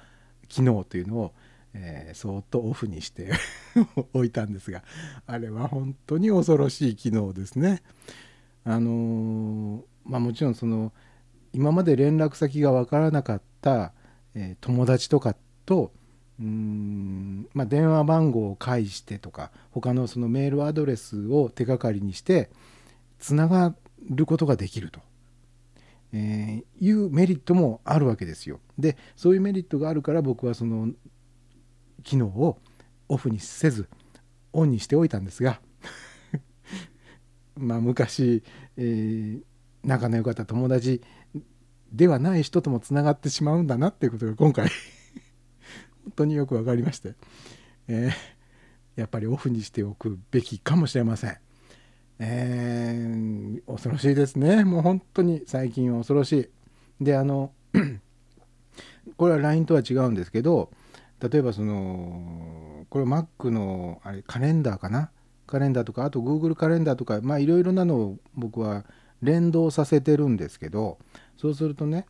機能というのを、えーそーっとオフにして おいたんですがあれは本当に恐ろしい機能ですね。あのーまあもちろんその今まで連絡先が分からなかった、えー友達とかとうーん、まあ、電話番号を介してとか他のそのメールアドレスを手がかりにしてつながることができると、えーいうメリットもあるわけですよ。でそういうメリットがあるから僕はその機能をオフにせずオンにしておいたんですが まあ昔、えー仲の良かった友達ではない人ともつながってしまうんだなっていうことが今回 本当によく分かりまして、えーやっぱりオフにしておくべきかもしれません。えー恐ろしいですねもう本当に最近は恐ろしい。であの これは LINE とは違うんですけど例えばそのこれ Mac のあれカレンダーかな？カレンダーとかあと Google カレンダーとかまあいろいろなのを僕は連動させてるんですけどそうするとね、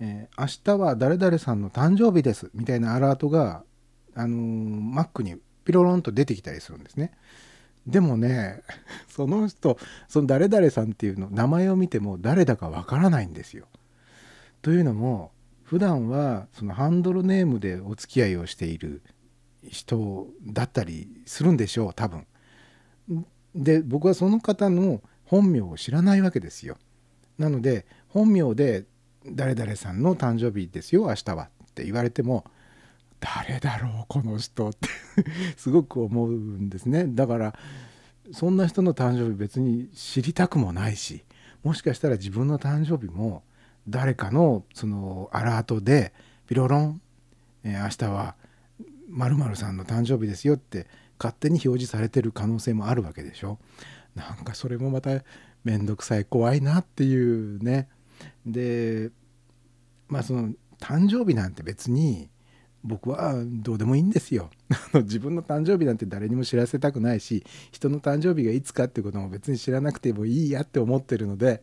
えー明日は誰々さんの誕生日ですみたいなアラートが、あのー Mac にピロロンと出てきたりするんですね。でもね その人その誰々さんっていうの名前を見ても誰だかわからないんですよ。というのも普段はそのハンドルネームでお付き合いをしている人だったりするんでしょう多分。で僕はその方の本名を知らないわけですよ。なので本名で「誰々さんの誕生日ですよ明日は」って言われても誰だろうこの人って すごく思うんですねだからそんな人の誕生日別に知りたくもないしもしかしたら自分の誕生日も誰かのそのアラートでピロロン、えー明日は〇〇さんの誕生日ですよって勝手に表示されてる可能性もあるわけでしょ。なんかそれもまた面倒くさい怖いなっていうね。でまあその誕生日なんて別に僕はどうでもいいんですよ。あの自分の誕生日なんて誰にも知らせたくないし人の誕生日がいつかってことも別に知らなくてもいいやって思ってるので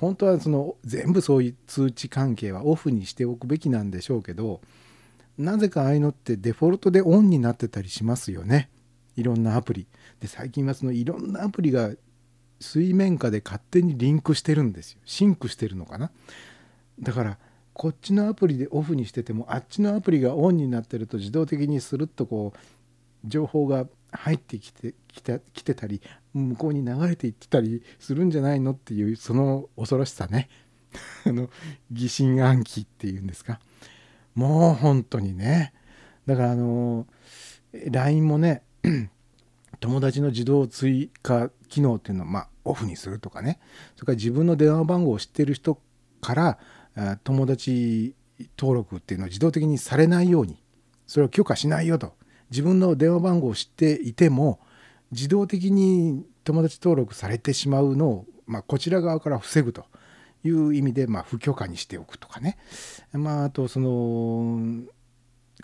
本当はその全部そういう通知関係はオフにしておくべきなんでしょうけどなぜかああいうのってデフォルトでオンになってたりしますよね。いろんなアプリ。で最近はそのいろんなアプリが水面下で勝手にリンクしてるんですよ。シンクしてるのかな。だからこっちのアプリでオフにしててもあっちのアプリがオンになってると自動的にスルッとこう情報が入ってきてきた来てたり向こうに流れていってたりするんじゃないのっていうその恐ろしさね。あの疑心暗鬼っていうんですか。もう本当にね。だからあの LINE もね 友達の自動追加機能っていうのをまあオフにするとかね。それから自分の電話番号を知ってる人から友達登録っていうのを自動的にされないように。それを許可しないよと。自分の電話番号を知っていても自動的に友達登録されてしまうのを、まあ、こちら側から防ぐという意味で、まあ、不許可にしておくとかね、まあ、あとその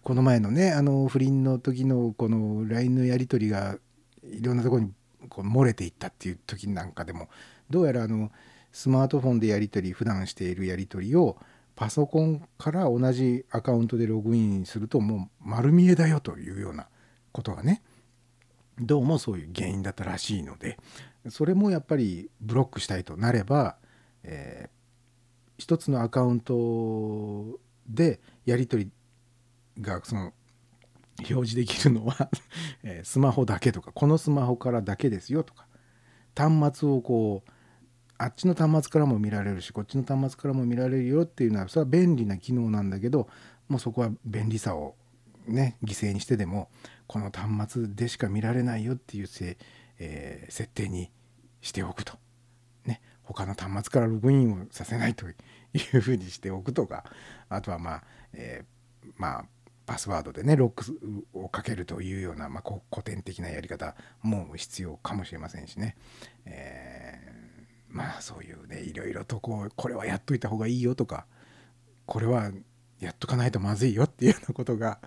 この前のねあの不倫の時のこの LINE のやり取りがいろんなところにこう漏れていったっていう時なんかでもどうやらあのスマートフォンでやり取り普段しているやり取りをパソコンから同じアカウントでログインするともう丸見えだよというようなことがねどうもそういう原因だったらしいのでそれもやっぱりブロックしたいとなれば、えー一つのアカウントでやり取りがその表示できるのは、えスマホだけとかこのスマホからだけですよとか端末をこうあっちの端末からも見られるしこっちの端末からも見られるよっていうのはそれは便利な機能なんだけどもうそこは便利さをね犠牲にしてでもこの端末でしか見られないよっていうせ、えー設定にしておくと。ね、他の端末からログインをさせないというふうにしておくとか。あとはまあ、えーまあパスワードでねロックをかけるというような、まあ、古典的なやり方も必要かもしれませんしね、えーまあそういうねいろいろとこうこれはやっといた方がいいよとかこれはやっとかないとまずいよっていうようなことが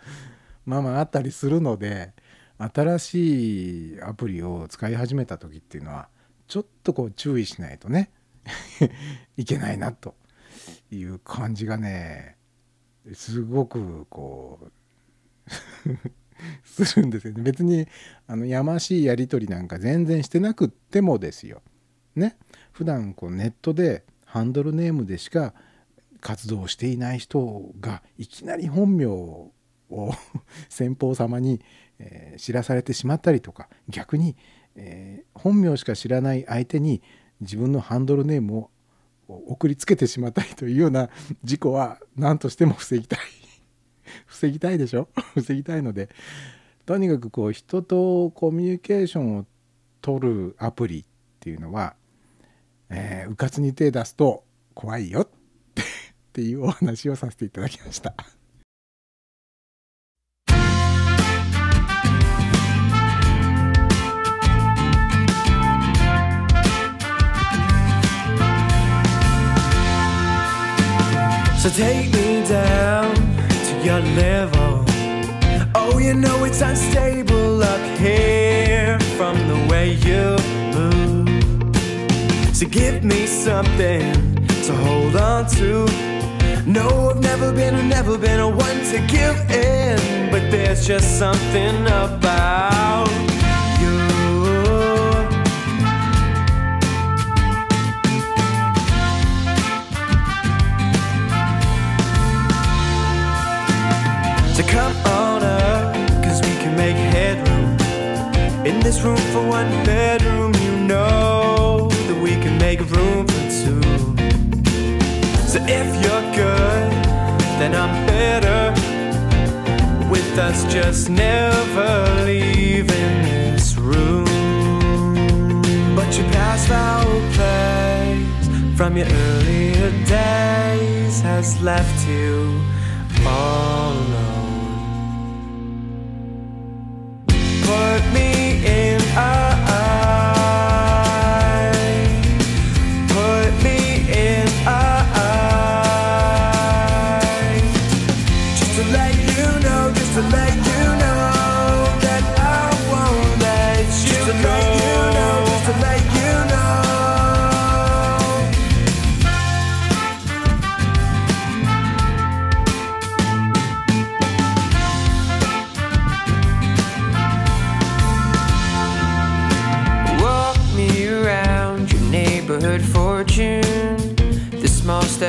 まあまああったりするので新しいアプリを使い始めた時っていうのはちょっとこう注意しないとね いけないなという感じがねすごくこう するんですよね。別にあのやましいやり取りなんか全然してなくってもですよ。ね。普段こうネットでハンドルネームでしか活動していない人がいきなり本名を 先方様に、えー知らされてしまったりとか逆に、えー本名しか知らない相手に自分のハンドルネームを送りつけてしまったりというような 事故は何としても防ぎたい。防ぎたいでしょ？防ぎたいので。とにかくこう人とコミュニケーションを取るアプリっていうのは、えー、うかつに手出すと怖いよってっていうお話をさせていただきました。So take me down to your level. Oh, you know it's unstable up here from the way you move. So give me something to hold on to. No, I've never been, I've never been a one to give in. But there's just something about So come on up, cause we can make headroom. In this room for one bedroom, you know that we can make room for two. So if you're good, then I'm better. With us just never leaving this room. But your past foul place from your earlier days has left you all alone. Put me in a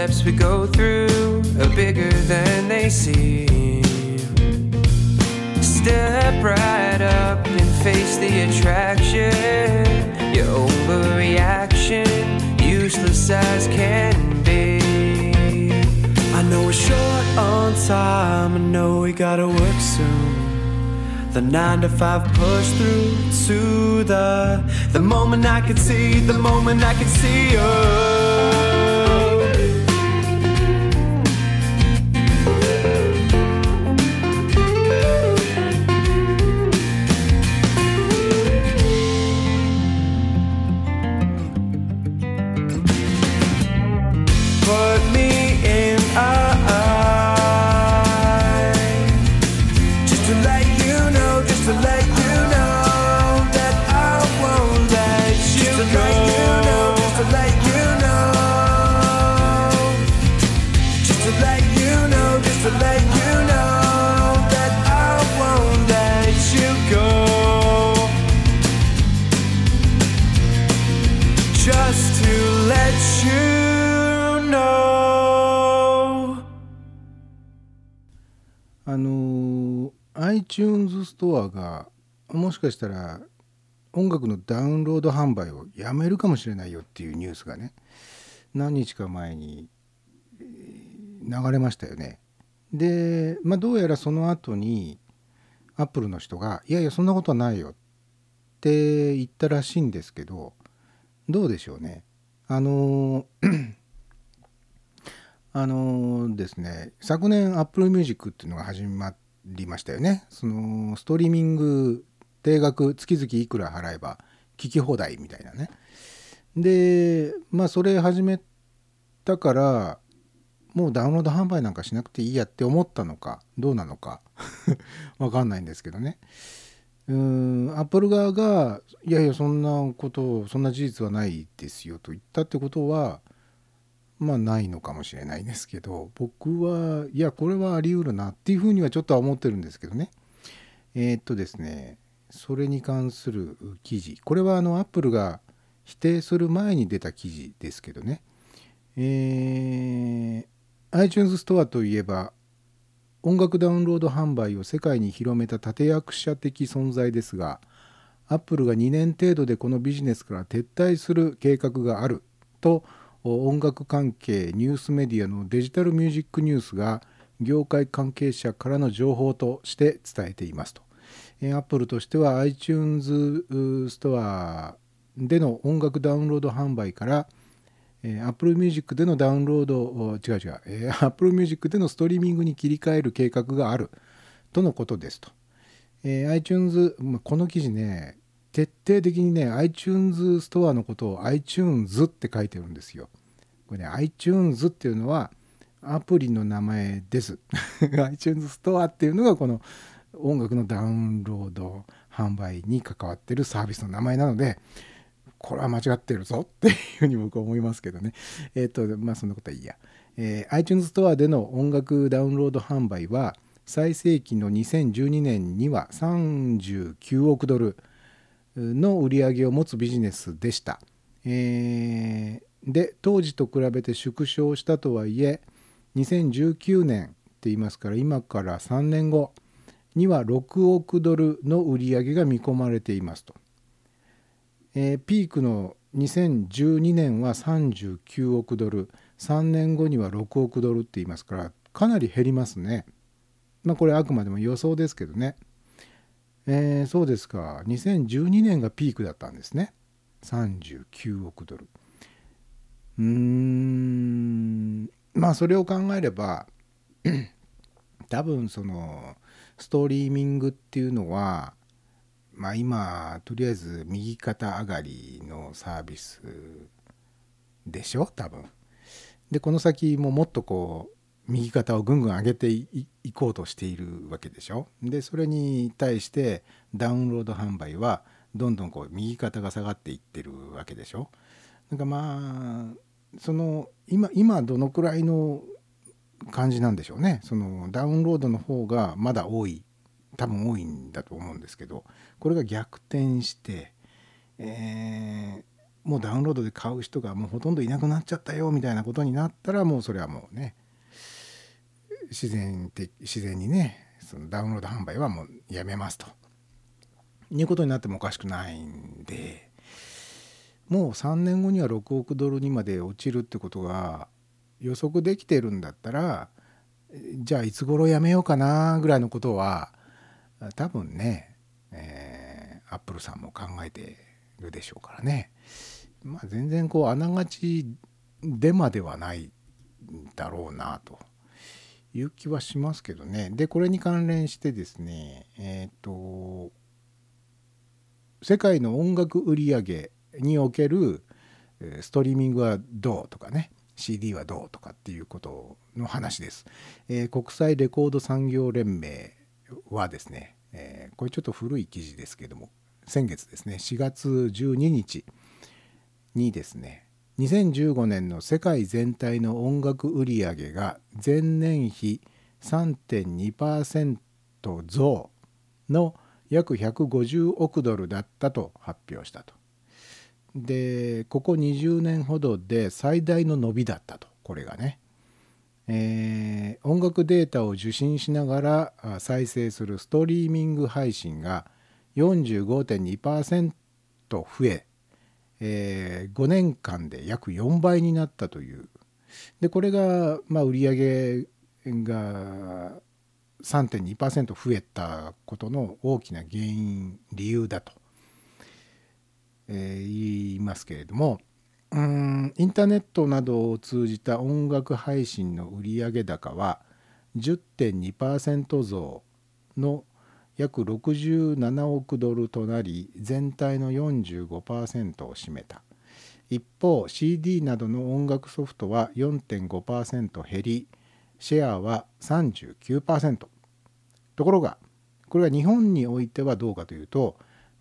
steps we go through are bigger than they seem. Step right up and face the attraction. Your overreaction, useless as can be. I know we're short on time. I know we gotta work soon. The nine to five push through to the the moment I could see, the moment I could see you. あの iTunes ストアがもしかしたら音楽のダウンロード販売をやめるかもしれないよっていうニュースがね何日か前に流れましたよね。で、まあ、どうやらその後にアップルの人が「いやいやそんなことはないよ」って言ったらしいんですけどどうでしょうね。あのあのですね昨年 Apple Music っていうのが始まりましたよね。そのストリーミング定額月々いくら払えば聞き放題みたいなね。でまあそれ始めたからもうダウンロード販売なんかしなくていいやって思ったのかどうなのか わかんないんですけどね。うーんアップル側が「いやいやそんなことそんな事実はないですよ」と言ったってことはまあないのかもしれないですけど僕はいやこれはあり得るなっていうふうにはちょっとは思ってるんですけどね。えー、っとですねそれに関する記事これはあのアップルが否定する前に出た記事ですけどね。えー iTunes ストアといえば音楽ダウンロード販売を世界に広めた立役者的存在ですがアップルが2年程度でこのビジネスから撤退する計画があると音楽関係ニュースメディアのデジタルミュージックニュースが業界関係者からの情報として伝えていますと。アップルとしては iTunes ストアでの音楽ダウンロード販売からえー、Apple Music でのダウンロード違う違う、えー、Apple Music でのストリーミングに切り替える計画があるとのことですと、えー、iTunes、この記事ね徹底的にね iTunes ストアのことを iTunes って書いてるんですよこれね iTunes っていうのはアプリの名前です iTunes ストアっていうのがこの音楽のダウンロード販売に関わってるサービスの名前なのでこれは間違ってるぞっていうふうに僕は思いますけどね。えっ、と、まあそんなことはいいや。えー、iTunes ストアでの音楽ダウンロード販売は最盛期の2012年には39億ドルの売り上げを持つビジネスでした。えー、で、当時と比べて縮小したとはいえ、2019年って言いますから今から3年後には6億ドルの売り上げが見込まれていますと。えー、ピークの2012年は39億ドル3年後には6億ドルって言いますからかなり減りますねまあこれあくまでも予想ですけどねえー、そうですか。2012年がピークだったんですね。39億ドル。うーん。まあそれを考えれば 多分そのストリーミングっていうのはまあ今とりあえず右肩上がりのサービスでしょ多分。でこの先ももっとこう右肩をぐんぐん上げていこうとしているわけでしょ。でそれに対してダウンロード販売はどんどんこう右肩が下がっていってるわけでしょ。なんかまあその今今どのくらいの感じなんでしょうね。そのダウンロードの方がまだ多い多分多いんだと思うんですけどこれが逆転して、えー、もうダウンロードで買う人がもうほとんどいなくなっちゃったよみたいなことになったらもうそれはもうね自然的自然にねそのダウンロード販売はもうやめますと。いうことになってもおかしくないんでもう3年後には6億ドルにまで落ちるってことが予測できてるんだったらじゃあいつ頃やめようかなぐらいのことは多分ね、えー、アップルさんも考えてるでしょうからね、まあ、全然こうあながちデマではないだろうなと。いう気はしますけどね。でこれに関連してですねえっ、ー、と世界の音楽売り上げにおけるストリーミングはどうとかね CD はどうとかっていうことの話です、えー、国際レコード産業連盟はですね、えー、これちょっと古い記事ですけども先月ですね4月12日にですね2015年の世界全体の音楽売上が前年比3.2%増の約150億ドルだったと発表したと。でここ20年ほどで最大の伸びだったとこれがね。えー音楽データを受信しながら再生するストリーミング配信が45.2%増ええー5年間で約4倍になったという。でこれが、まあ、売上が3.2%増えたことの大きな原因理由だと、えー言いますけれどもうんインターネットなどを通じた音楽配信の売上高は10.2%増の約67億ドルとなり全体の45%を占めた。一方 CD などの音楽ソフトは4.5%減りシェアは39%ところがこれは日本においてはどうかというと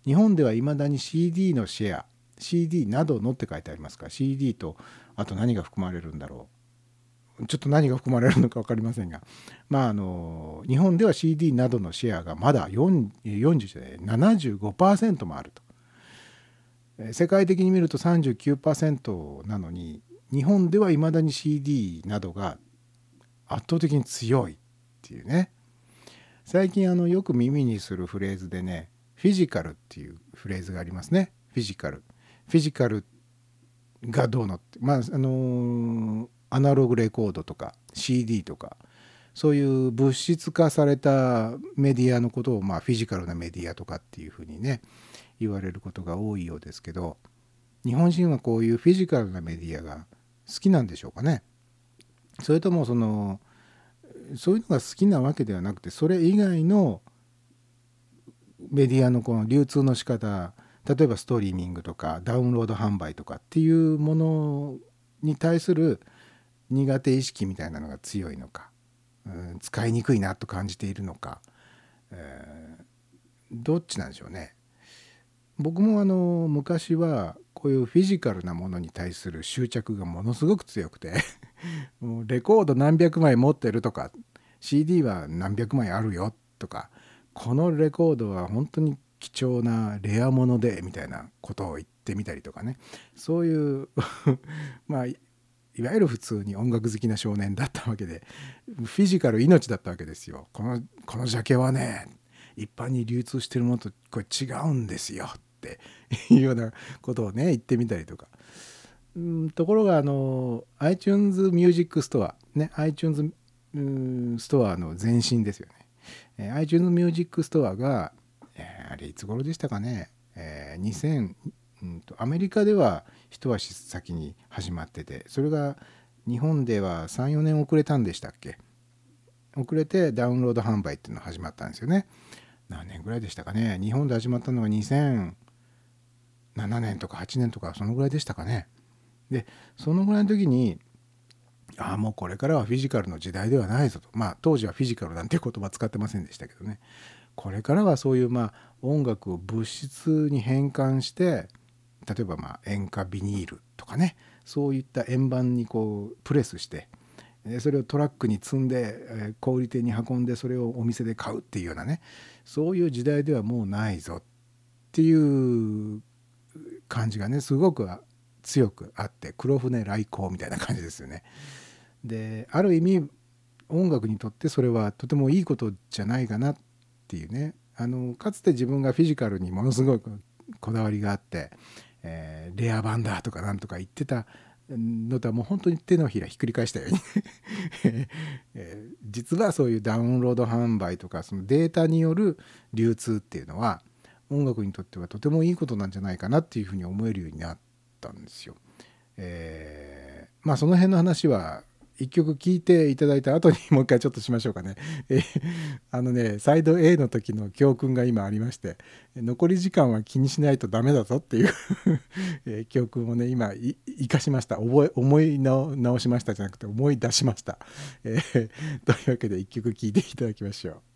日本ではいまだに CD のシェア CD などのって書いてありますから CD とあと何が含まれるんだろう。ちょっと何が含まれるのか分かりませんがまああの日本では CD などのシェアがまだ4 40じゃない75%もあると。え世界的に見ると39%なのに日本ではいまだに CD などが圧倒的に強いっていうね。最近あのよく耳にするフレーズでねフィジカルっていうフレーズがありますね。フィジカル。フィジカルがどうのって。まああのーアナログレコードとか CD とかそういう物質化されたメディアのことをまあフィジカルなメディアとかっていうふうにね言われることが多いようですけど日本人はこういうフィジカルなメディアが好きなんでしょうかね。それともそのそういうのが好きなわけではなくてそれ以外のメディアのこの流通の仕方例えばストリーミングとかダウンロード販売とかっていうものに対する苦手意識みたいなのが強いのか、うん使いにくいなと感じているのか、えーどっちなんでしょうね。僕もあの昔はこういうフィジカルなものに対する執着がものすごく強くて もうレコード何百枚持ってるとか CD は何百枚あるよとかこのレコードは本当に貴重なレアものでみたいなことを言ってみたりとかねそういう まあいわゆる普通に音楽好きな少年だったわけでフィジカル命だったわけですよ。このこのジャケはね一般に流通してるものとこれ違うんですよっていうようなことをね言ってみたりとか。んところがあの iTunes Music Store ね iTunes ストアの前身ですよね。え iTunes Music Store が、えあれいつ頃でしたかね、え2000うんとアメリカでは一足先に始まっててそれが日本では34年遅れたんでしたっけ？遅れてダウンロード販売っていうのが始まったんですよね。何年ぐらいでしたかね？日本で始まったのが2007年とか8年とかそのぐらいでしたかね。でそのぐらいの時にああもうこれからはフィジカルの時代ではないぞと。まあ当時はフィジカルなんて言葉使ってませんでしたけどね。これからはそういうまあ音楽を物質に変換して例えばまあ塩化ビニールとかねそういった円盤にこうプレスしてそれをトラックに積んで小売店に運んでそれをお店で買うっていうようなねそういう時代ではもうないぞっていう感じがねすごく強くあって黒船来航みたいな感じですよね。である意味音楽にとってそれはとてもいいことじゃないかなっていうねあのかつて自分がフィジカルにものすごくこだわりがあって、えーレア版だとかなんとか言ってたのとはもう本当に手のひらひっくり返したように、え実はそういうダウンロード販売とかそのデータによる流通っていうのは音楽にとってはとてもいいことなんじゃないかなっていうふうに思えるようになったんですよ。えーまあその辺の話は一曲聴いていただいた後にもう一回ちょっとしましょうかね。えあのねサイド A の時の教訓が今ありまして残り時間は気にしないとダメだぞっていう え教訓をね今生かしました覚え思い直しましたじゃなくて思い出しました。え というわけで一曲聴いていただきましょう。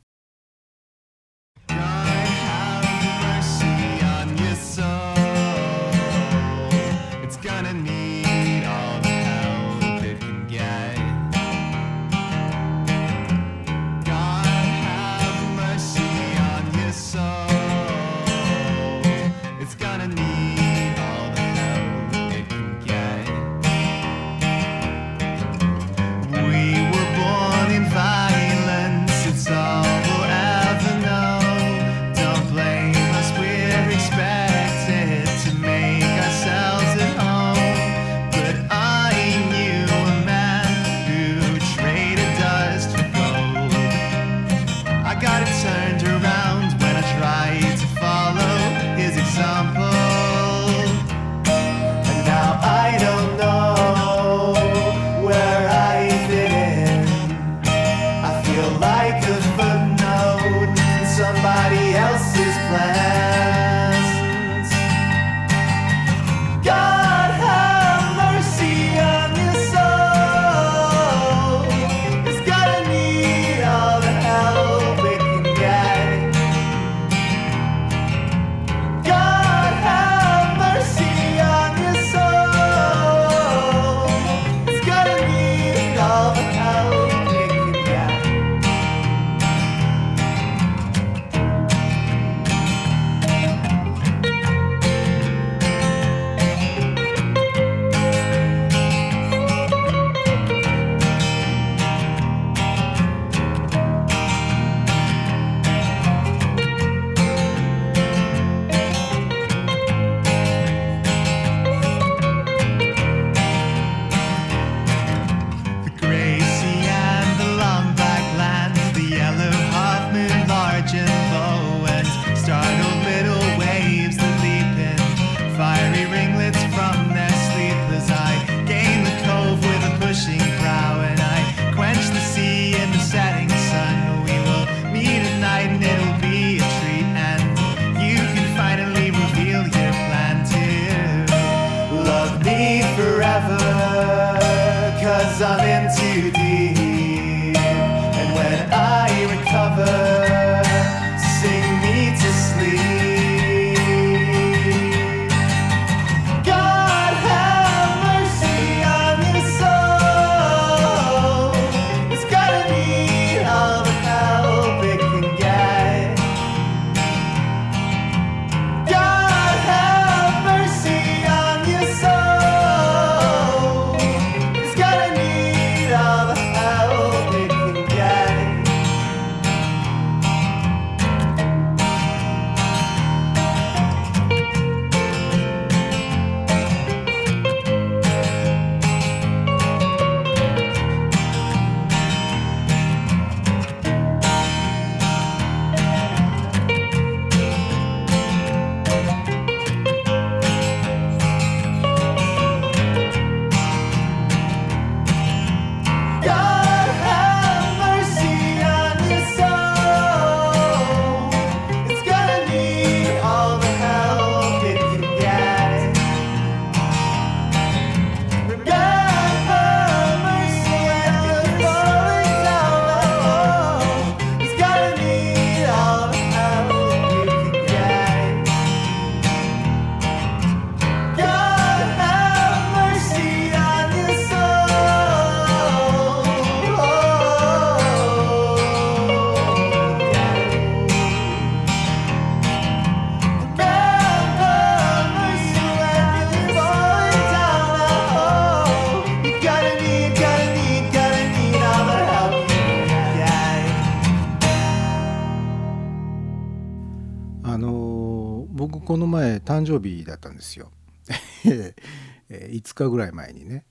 誕生日だったんですよ。5日ぐらい前にね、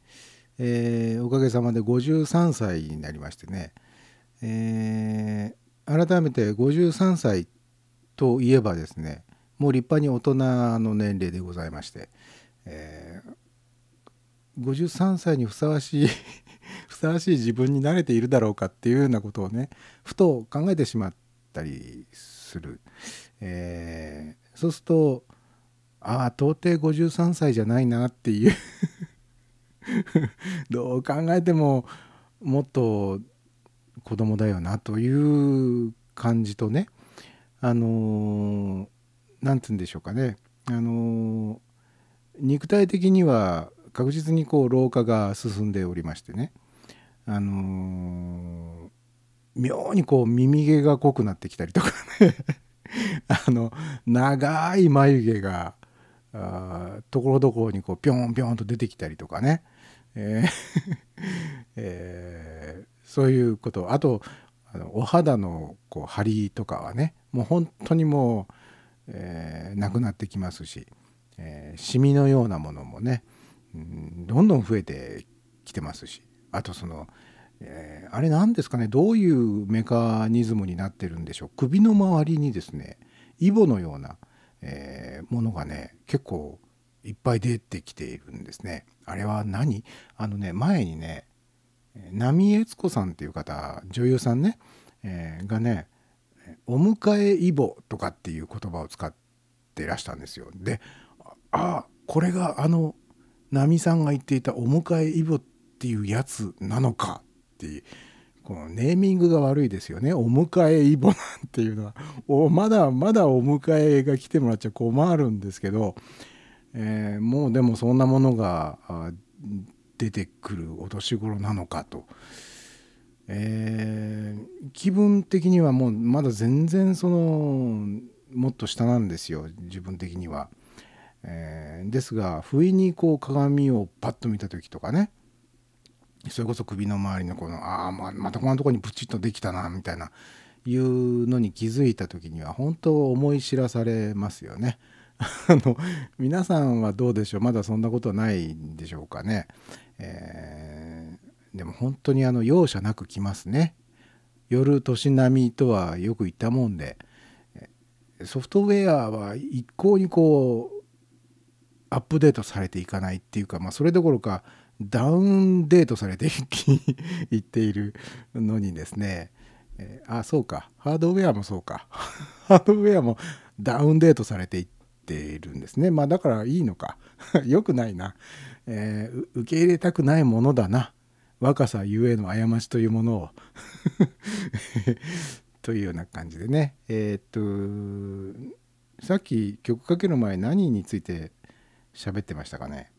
えーおかげさまで53歳になりましてね、えー改めて53歳といえばですねもう立派に大人の年齢でございまして、えー53歳にふさわしい ふさわしい自分に慣れているだろうかっていうようなことをねふと考えてしまったりする、えーそうするとああ到底53歳じゃないなっていう。どう考えてももっと子供だよなという感じとね。あのーて言うんでしょうかね。あのー肉体的には確実にこう老化が進んでおりましてね。あのー妙にこう耳毛が濃くなってきたりとかね。あの長い眉毛があところどころにこうピョンピョンと出てきたりとかね、えー えーそういうこと。あとあのお肌のこう張りとかはねもう本当にもう、えーなくなってきますし、えーシミのようなものもね、うんどんどん増えてきてますし。あとその、えーあれ何ですかねどういうメカニズムになってるんでしょう。首の周りにですねイボのような、えーものがね結構いっぱい出てきているんですね。あれは何？あのね前にね波悦子さんっていう方女優さんね、えーがね「お迎えイボ」とかっていう言葉を使ってらしたんですよ。であこれがあの波さんが言っていた「お迎えイボ」っていうやつなのかっていうこのネーミングが悪いですよね「お迎えイボ」なんていうのは。おまだまだお迎えが来てもらっちゃ困るんですけど、えーもうでもそんなものが出てくるお年頃なのかと、えー気分的にはもうまだ全然そのもっと下なんですよ。自分的には。えーですが不意にこう鏡をパッと見た時とかね。それこそ首の周りのこのああままたこんなとこにプチッとできたなみたいないうのに気づいた時には本当思い知らされますよね。あの皆さんはどうでしょう？まだそんなことはないんでしょうかね。えーでも本当にあの容赦なく来ますね。夜年並みとはよく言ったもんでえソフトウェアは一向にこうアップデートされていかないっていうか、まあ、それどころかダウンデートされていっているのにですね、えーあそうか。ハードウェアもそうか。ハードウェアもダウンデートされていっているんですね。まあだからいいのか。よくないな、えー受け入れたくないものだな。若さゆえの過ちというものを。というような感じでね。えーっとさっき曲かける前何について喋ってましたかね。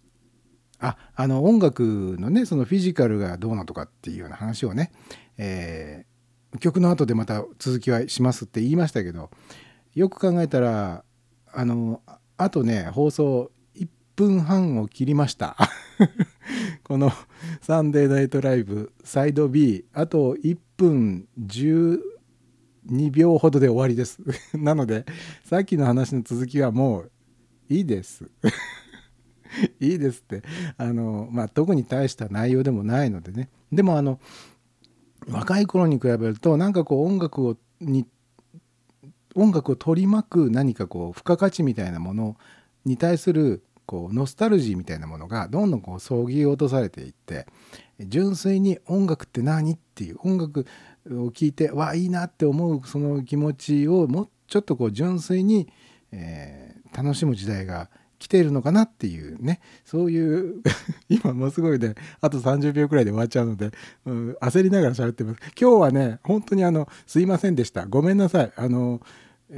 ああの音楽のねそのフィジカルがどうなとかっていうような話をね、えー曲の後でまた続きはしますって言いましたけどよく考えたらあのあとね放送1分半を切りました。この「サンデーナイトライブ」サイド B あと1分12秒ほどで終わりです。なのでさっきの話の続きはもういいです。いいですって。あのまあ特に大した内容でもないのでね。でもあの若い頃に比べるとなんかこう音楽をに音楽を取り巻く何かこう付加価値みたいなものに対するこうノスタルジーみたいなものがどんどんこうそぎ落とされていって純粋に音楽って何っていう音楽を聴いてわいいなって思うその気持ちをもうちょっとこう純粋に、えー楽しむ時代が来ているのかなっていうね。そういう 今もうすごいねあと30秒くらいで終わっちゃうので、うん焦りながら喋ってます。今日はね本当にあのすいませんでした。ごめんなさい。あの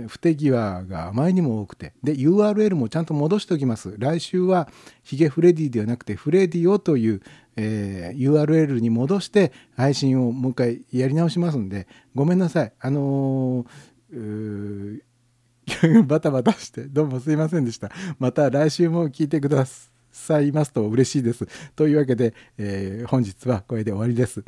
不手際があまりにも多くて。で URL もちゃんと戻しておきます。来週はヒゲフレディではなくてフレディオという、えー URL に戻して配信をもう一回やり直しますんでごめんなさい。あのー バタバタしてどうもすいませんでした。また来週も聞いてくださいますと嬉しいです。というわけで、えー本日はこれで終わりです。